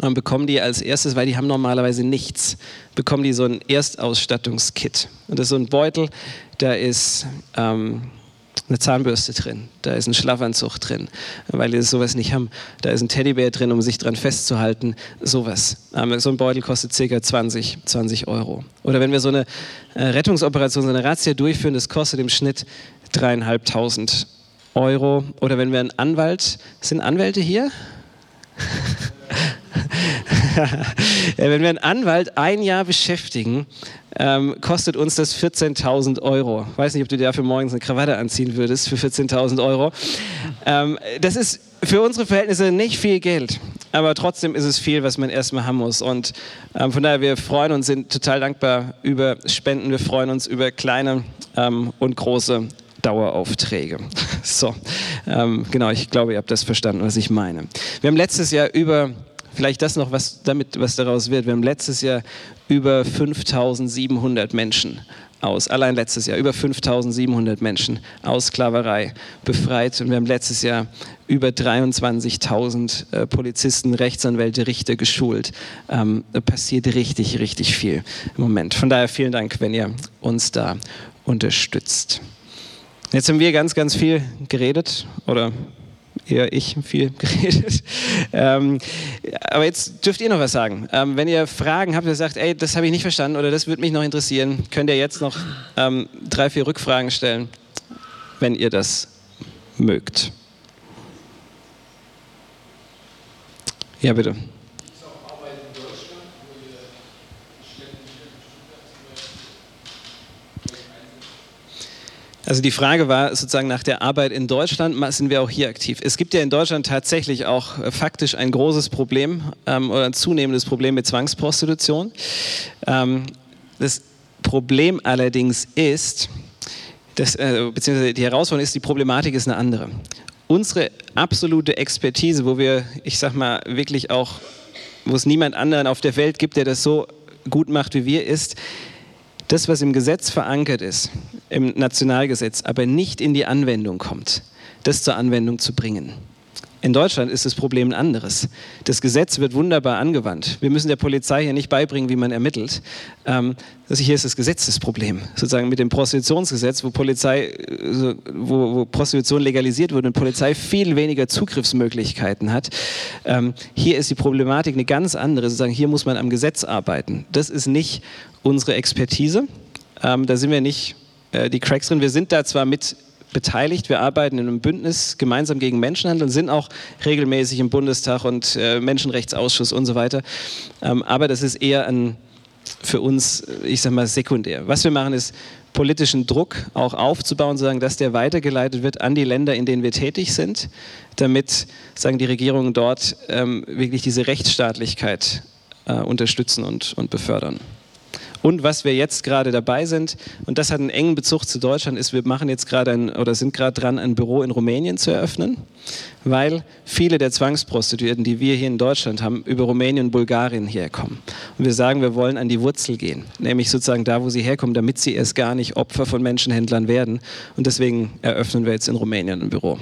[SPEAKER 2] dann bekommen die als erstes, weil die haben normalerweise nichts, bekommen die so ein Erstausstattungskit. Und das ist so ein Beutel, da ist... Ähm, eine Zahnbürste drin, da ist ein Schlafanzug drin, weil wir sowas nicht haben. Da ist ein Teddybär drin, um sich dran festzuhalten, sowas. Ähm, so ein Beutel kostet ca. 20, 20 Euro. Oder wenn wir so eine äh, Rettungsoperation, so eine Razzia durchführen, das kostet im Schnitt dreieinhalbtausend Euro. Oder wenn wir einen Anwalt, sind Anwälte hier? wenn wir einen Anwalt ein Jahr beschäftigen, ähm, kostet uns das 14.000 Euro. Weiß nicht, ob du dir dafür morgens eine Krawatte anziehen würdest für 14.000 Euro. Ähm, das ist für unsere Verhältnisse nicht viel Geld, aber trotzdem ist es viel, was man erstmal haben muss. Und ähm, von daher, wir freuen uns, sind total dankbar über Spenden. Wir freuen uns über kleine ähm, und große Daueraufträge. So, ähm, genau, ich glaube, ihr habt das verstanden, was ich meine. Wir haben letztes Jahr über Vielleicht das noch, was, damit, was daraus wird. Wir haben letztes Jahr über 5700 Menschen aus, allein letztes Jahr, über 5700 Menschen aus Sklaverei befreit. Und wir haben letztes Jahr über 23.000 äh, Polizisten, Rechtsanwälte, Richter geschult. Ähm, passiert richtig, richtig viel im Moment. Von daher vielen Dank, wenn ihr uns da unterstützt. Jetzt haben wir ganz, ganz viel geredet oder eher ich viel geredet. Ähm, aber jetzt dürft ihr noch was sagen. Ähm, wenn ihr Fragen habt, ihr sagt, ey, das habe ich nicht verstanden oder das würde mich noch interessieren, könnt ihr jetzt noch ähm, drei, vier Rückfragen stellen, wenn ihr das mögt. Ja, bitte. Also die Frage war sozusagen nach der Arbeit in Deutschland, sind wir auch hier aktiv? Es gibt ja in Deutschland tatsächlich auch äh, faktisch ein großes Problem ähm, oder ein zunehmendes Problem mit Zwangsprostitution. Ähm, das Problem allerdings ist, das, äh, beziehungsweise die Herausforderung ist, die Problematik ist eine andere. Unsere absolute Expertise, wo wir, ich sag mal, wirklich auch, wo es niemand anderen auf der Welt gibt, der das so gut macht wie wir, ist, das, was im Gesetz verankert ist, im Nationalgesetz, aber nicht in die Anwendung kommt, das zur Anwendung zu bringen. In Deutschland ist das Problem ein anderes. Das Gesetz wird wunderbar angewandt. Wir müssen der Polizei hier nicht beibringen, wie man ermittelt. Ähm, also hier ist das Gesetz das Problem. Sozusagen mit dem Prostitutionsgesetz, wo, Polizei, wo, wo Prostitution legalisiert wurde und Polizei viel weniger Zugriffsmöglichkeiten hat. Ähm, hier ist die Problematik eine ganz andere. Sozusagen hier muss man am Gesetz arbeiten. Das ist nicht unsere Expertise. Ähm, da sind wir nicht äh, die Cracks drin. Wir sind da zwar mit beteiligt. Wir arbeiten in einem Bündnis gemeinsam gegen Menschenhandel und sind auch regelmäßig im Bundestag und äh, Menschenrechtsausschuss und so weiter. Ähm, aber das ist eher ein, für uns, ich sag mal, sekundär. Was wir machen, ist politischen Druck auch aufzubauen, sagen, dass der weitergeleitet wird an die Länder, in denen wir tätig sind, damit sagen die Regierungen dort ähm, wirklich diese Rechtsstaatlichkeit äh, unterstützen und, und befördern. Und was wir jetzt gerade dabei sind, und das hat einen engen Bezug zu Deutschland, ist, wir machen jetzt gerade ein, oder sind gerade dran, ein Büro in Rumänien zu eröffnen, weil viele der Zwangsprostituierten, die wir hier in Deutschland haben, über Rumänien und Bulgarien herkommen. Und wir sagen, wir wollen an die Wurzel gehen, nämlich sozusagen da, wo sie herkommen, damit sie erst gar nicht Opfer von Menschenhändlern werden. Und deswegen eröffnen wir jetzt in Rumänien ein Büro.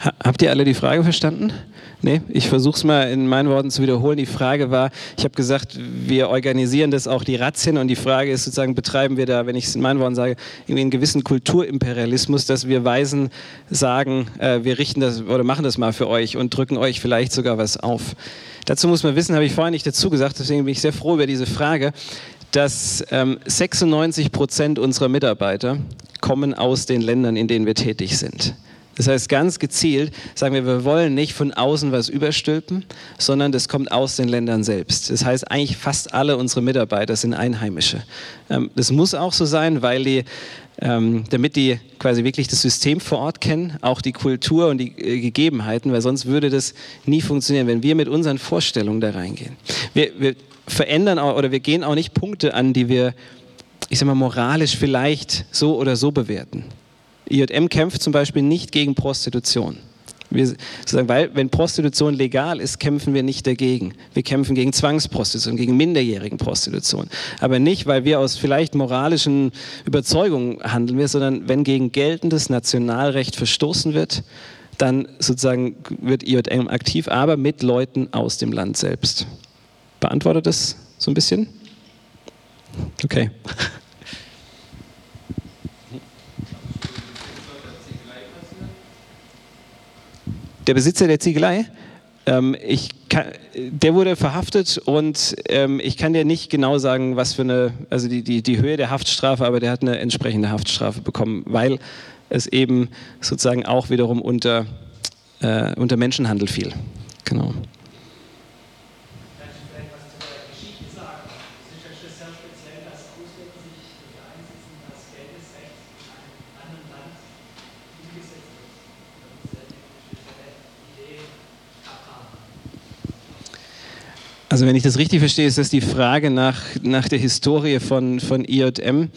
[SPEAKER 2] Habt ihr alle die Frage verstanden? Nee, ich versuche es mal in meinen Worten zu wiederholen. Die Frage war, ich habe gesagt, wir organisieren das auch die Razzien und die Frage ist sozusagen, betreiben wir da, wenn ich es in meinen Worten sage, irgendwie einen gewissen Kulturimperialismus, dass wir Weisen sagen, äh, wir richten das oder machen das mal für euch und drücken euch vielleicht sogar was auf. Dazu muss man wissen, habe ich vorhin nicht dazu gesagt, deswegen bin ich sehr froh über diese Frage, dass ähm, 96 Prozent unserer Mitarbeiter kommen aus den Ländern, in denen wir tätig sind. Das heißt, ganz gezielt sagen wir, wir wollen nicht von außen was überstülpen, sondern das kommt aus den Ländern selbst. Das heißt, eigentlich fast alle unsere Mitarbeiter sind Einheimische. Ähm, das muss auch so sein, weil die, ähm, damit die quasi wirklich das System vor Ort kennen, auch die Kultur und die äh, Gegebenheiten, weil sonst würde das nie funktionieren, wenn wir mit unseren Vorstellungen da reingehen. Wir, wir verändern oder wir gehen auch nicht Punkte an, die wir, ich sag mal, moralisch vielleicht so oder so bewerten. IJM kämpft zum Beispiel nicht gegen Prostitution. Wir, weil, wenn Prostitution legal ist, kämpfen wir nicht dagegen. Wir kämpfen gegen Zwangsprostitution, gegen minderjährigen Prostitution. Aber nicht, weil wir aus vielleicht moralischen Überzeugungen handeln wir, sondern wenn gegen geltendes Nationalrecht verstoßen wird, dann sozusagen wird IJM aktiv, aber mit Leuten aus dem Land selbst. Beantwortet das so ein bisschen? Okay. Der Besitzer der Ziegelei, ähm, ich kann, der wurde verhaftet und ähm, ich kann dir nicht genau sagen, was für eine, also die, die, die Höhe der Haftstrafe, aber der hat eine entsprechende Haftstrafe bekommen, weil es eben sozusagen auch wiederum unter, äh, unter Menschenhandel fiel. Genau. Also wenn ich das richtig verstehe, ist das die Frage nach, nach der Historie von, von IJM.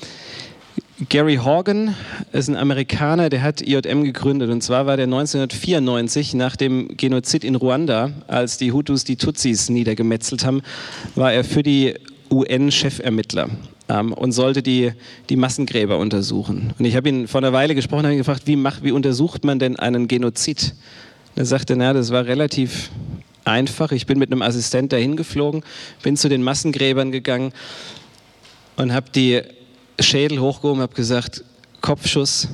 [SPEAKER 2] Gary Horgan ist ein Amerikaner, der hat IJM gegründet. Und zwar war der 1994 nach dem Genozid in Ruanda, als die Hutus die Tutsis niedergemetzelt haben, war er für die UN-Chefermittler ähm, und sollte die, die Massengräber untersuchen. Und ich habe ihn vor einer Weile gesprochen und gefragt, wie, mach, wie untersucht man denn einen Genozid? Er sagte, na, das war relativ einfach. Ich bin mit einem Assistent dahin geflogen, bin zu den Massengräbern gegangen und habe die Schädel hochgehoben, habe gesagt, Kopfschuss,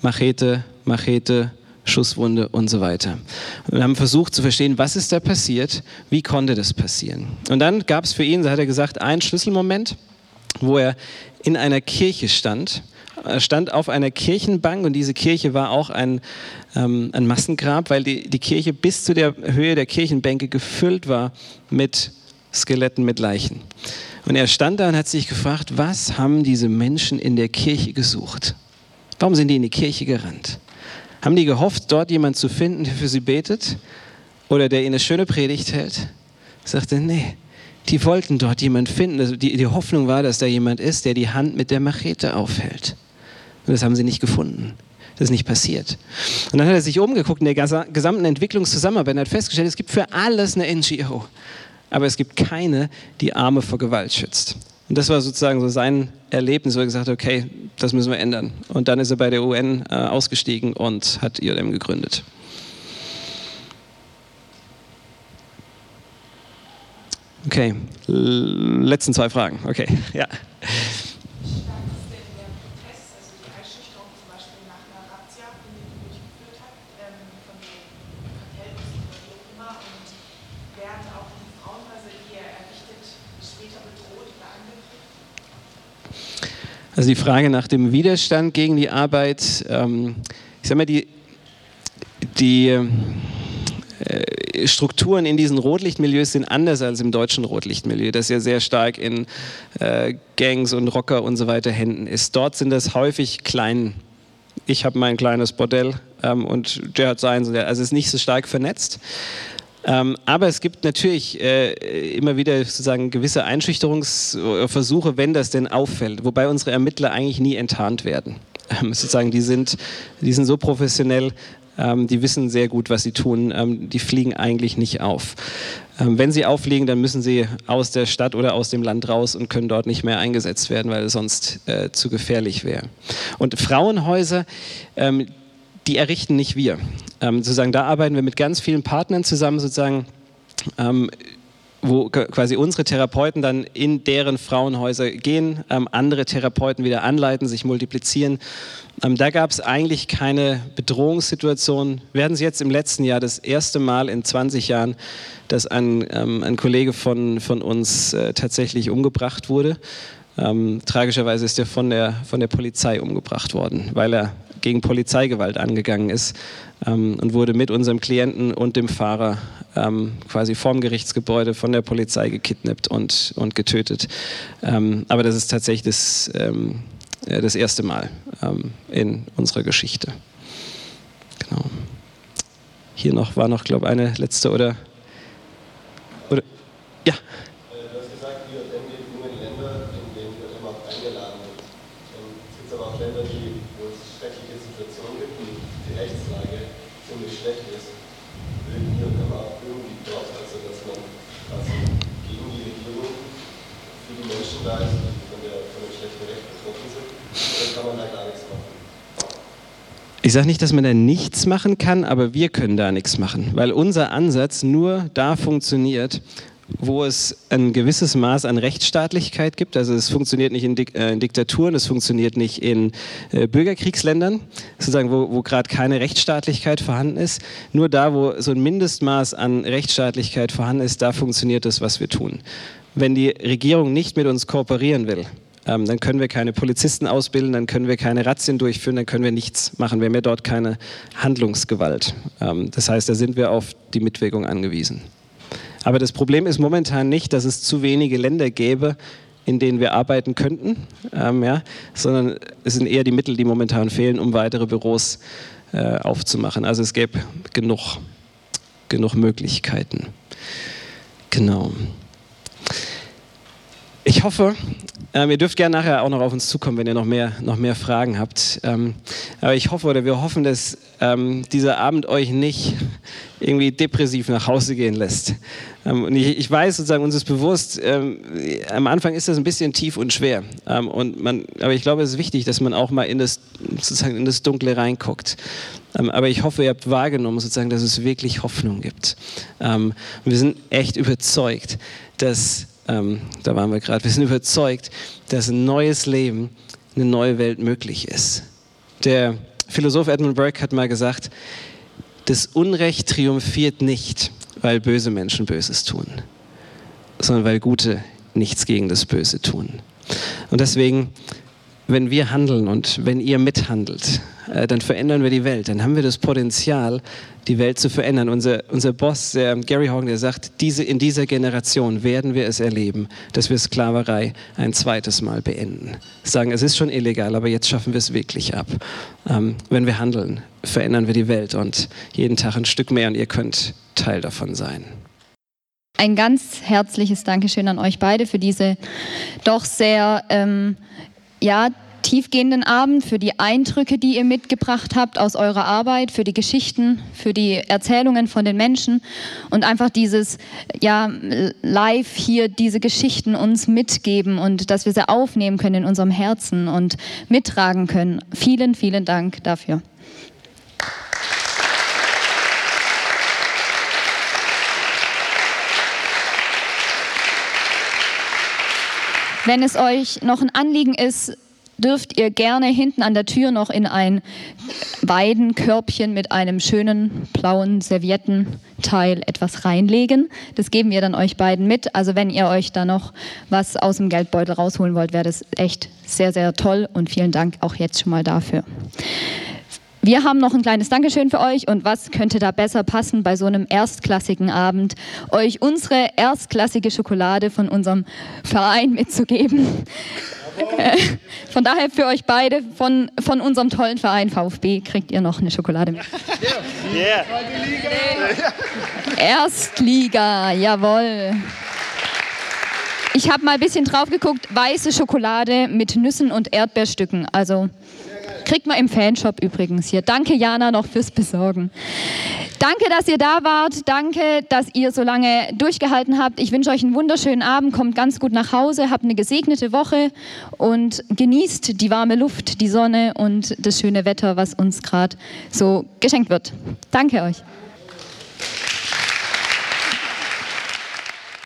[SPEAKER 2] Machete, Machete, Schusswunde und so weiter. Und haben versucht zu verstehen, was ist da passiert, wie konnte das passieren. Und dann gab es für ihn, so hat er gesagt, einen Schlüsselmoment, wo er in einer Kirche stand stand auf einer Kirchenbank und diese Kirche war auch ein, ähm, ein Massengrab, weil die, die Kirche bis zu der Höhe der Kirchenbänke gefüllt war mit Skeletten, mit Leichen. Und er stand da und hat sich gefragt, was haben diese Menschen in der Kirche gesucht? Warum sind die in die Kirche gerannt? Haben die gehofft, dort jemand zu finden, der für sie betet oder der ihnen eine schöne Predigt hält? Sagte, nee, die wollten dort jemand finden. Also die, die Hoffnung war, dass da jemand ist, der die Hand mit der Machete aufhält. Und das haben sie nicht gefunden. Das ist nicht passiert. Und dann hat er sich umgeguckt in der gesamten Entwicklungszusammenarbeit und hat festgestellt, es gibt für alles eine NGO. Aber es gibt keine, die Arme vor Gewalt schützt. Und das war sozusagen so sein Erlebnis, wo er gesagt hat, okay, das müssen wir ändern. Und dann ist er bei der UN äh, ausgestiegen und hat IOM gegründet. Okay, letzten zwei Fragen. Okay, ja. Also die Frage nach dem Widerstand gegen die Arbeit, ähm, ich sage mal, die, die äh, Strukturen in diesen Rotlichtmilieus sind anders als im deutschen Rotlichtmilieu, das ja sehr stark in äh, Gangs und Rocker und so weiter Händen ist. Dort sind das häufig klein. Ich habe mein kleines Bordell ähm, und der hat seins. Also es ist nicht so stark vernetzt. Ähm, aber es gibt natürlich äh, immer wieder sozusagen gewisse Einschüchterungsversuche, wenn das denn auffällt, wobei unsere Ermittler eigentlich nie enttarnt werden. Ähm, sozusagen, die sind, die sind so professionell, ähm, die wissen sehr gut, was sie tun, ähm, die fliegen eigentlich nicht auf. Ähm, wenn sie auffliegen, dann müssen sie aus der Stadt oder aus dem Land raus und können dort nicht mehr eingesetzt werden, weil es sonst äh, zu gefährlich wäre. Und Frauenhäuser, ähm, die errichten nicht wir. Ähm, sozusagen, da arbeiten wir mit ganz vielen Partnern zusammen, sozusagen, ähm, wo quasi unsere Therapeuten dann in deren Frauenhäuser gehen, ähm, andere Therapeuten wieder anleiten, sich multiplizieren. Ähm, da gab es eigentlich keine Bedrohungssituation. Hatten es jetzt im letzten Jahr das erste Mal in 20 Jahren, dass ein, ähm, ein Kollege von, von uns äh, tatsächlich umgebracht wurde. Ähm, tragischerweise ist er von der, von der Polizei umgebracht worden, weil er gegen Polizeigewalt angegangen ist ähm, und wurde mit unserem Klienten und dem Fahrer ähm, quasi vorm Gerichtsgebäude von der Polizei gekidnappt und, und getötet. Ähm, aber das ist tatsächlich das, ähm, äh, das erste Mal ähm, in unserer Geschichte. Genau. Hier noch war noch, glaube ich, eine letzte oder, oder ja. Ich sage nicht, dass man da nichts machen kann, aber wir können da nichts machen, weil unser Ansatz nur da funktioniert, wo es ein gewisses Maß an Rechtsstaatlichkeit gibt. Also es funktioniert nicht in, Dik äh, in Diktaturen, es funktioniert nicht in äh, Bürgerkriegsländern, sozusagen, wo, wo gerade keine Rechtsstaatlichkeit vorhanden ist. Nur da, wo so ein Mindestmaß an Rechtsstaatlichkeit vorhanden ist, da funktioniert das, was wir tun. Wenn die Regierung nicht mit uns kooperieren will, ähm, dann können wir keine Polizisten ausbilden, dann können wir keine Razzien durchführen, dann können wir nichts machen. Wir haben ja dort keine Handlungsgewalt. Ähm, das heißt, da sind wir auf die Mitwirkung angewiesen. Aber das Problem ist momentan nicht, dass es zu wenige Länder gäbe, in denen wir arbeiten könnten, ähm, ja, sondern es sind eher die Mittel, die momentan fehlen, um weitere Büros äh, aufzumachen. Also es gäbe genug, genug Möglichkeiten. Genau. Ich hoffe, ähm, ihr dürft gerne nachher auch noch auf uns zukommen, wenn ihr noch mehr, noch mehr Fragen habt. Ähm, aber ich hoffe oder wir hoffen, dass ähm, dieser Abend euch nicht irgendwie depressiv nach Hause gehen lässt. Ähm, und ich, ich, weiß sozusagen, uns ist bewusst, ähm, am Anfang ist das ein bisschen tief und schwer. Ähm, und man, aber ich glaube, es ist wichtig, dass man auch mal in das, sozusagen in das Dunkle reinguckt. aber ich hoffe, ihr habt wahrgenommen, sozusagen, dass es wirklich Hoffnung gibt. wir sind echt überzeugt, dass ähm, da waren wir gerade, wir sind überzeugt, dass ein neues Leben, eine neue Welt möglich ist. Der Philosoph Edmund Burke hat mal gesagt, das Unrecht triumphiert nicht, weil böse Menschen Böses tun, sondern weil Gute nichts gegen das Böse tun. Und deswegen wenn wir handeln und wenn ihr mithandelt, äh, dann verändern wir die Welt. Dann haben wir das Potenzial, die Welt zu verändern. Unser, unser Boss, der Gary Hogan, der sagt, diese, in dieser Generation werden wir es erleben, dass wir Sklaverei ein zweites Mal beenden. Sagen, es ist schon illegal, aber jetzt schaffen wir es wirklich ab. Ähm, wenn wir handeln, verändern wir die Welt und jeden Tag ein Stück mehr und ihr könnt Teil davon sein.
[SPEAKER 1] Ein ganz herzliches Dankeschön an euch beide für diese doch sehr ähm, ja, tiefgehenden Abend, für die Eindrücke, die ihr mitgebracht habt aus eurer Arbeit, für die Geschichten, für die Erzählungen von den Menschen und einfach dieses, ja, live hier diese Geschichten uns mitgeben und dass wir sie aufnehmen können in unserem Herzen und mittragen können. Vielen, vielen Dank dafür. Wenn es euch noch ein Anliegen ist, dürft ihr gerne hinten an der Tür noch in ein Weidenkörbchen mit einem schönen blauen Serviettenteil etwas reinlegen. Das geben wir dann euch beiden mit. Also wenn ihr euch da noch was aus dem Geldbeutel rausholen wollt, wäre das echt sehr, sehr toll und vielen Dank auch jetzt schon mal dafür. Wir haben noch ein kleines Dankeschön für euch und was könnte da besser passen bei so einem erstklassigen Abend, euch unsere erstklassige Schokolade von unserem Verein mitzugeben. Äh, von daher für euch beide von, von unserem tollen Verein VfB kriegt ihr noch eine Schokolade mit. Yeah. Erstliga, jawohl. Ich habe mal ein bisschen drauf geguckt, weiße Schokolade mit Nüssen und Erdbeerstücken. Also Kriegt man im Fanshop übrigens hier. Danke, Jana, noch fürs Besorgen. Danke, dass ihr da wart. Danke, dass ihr so lange durchgehalten habt. Ich wünsche euch einen wunderschönen Abend. Kommt ganz gut nach Hause. Habt eine gesegnete Woche und genießt die warme Luft, die Sonne und das schöne Wetter, was uns gerade so geschenkt wird. Danke euch.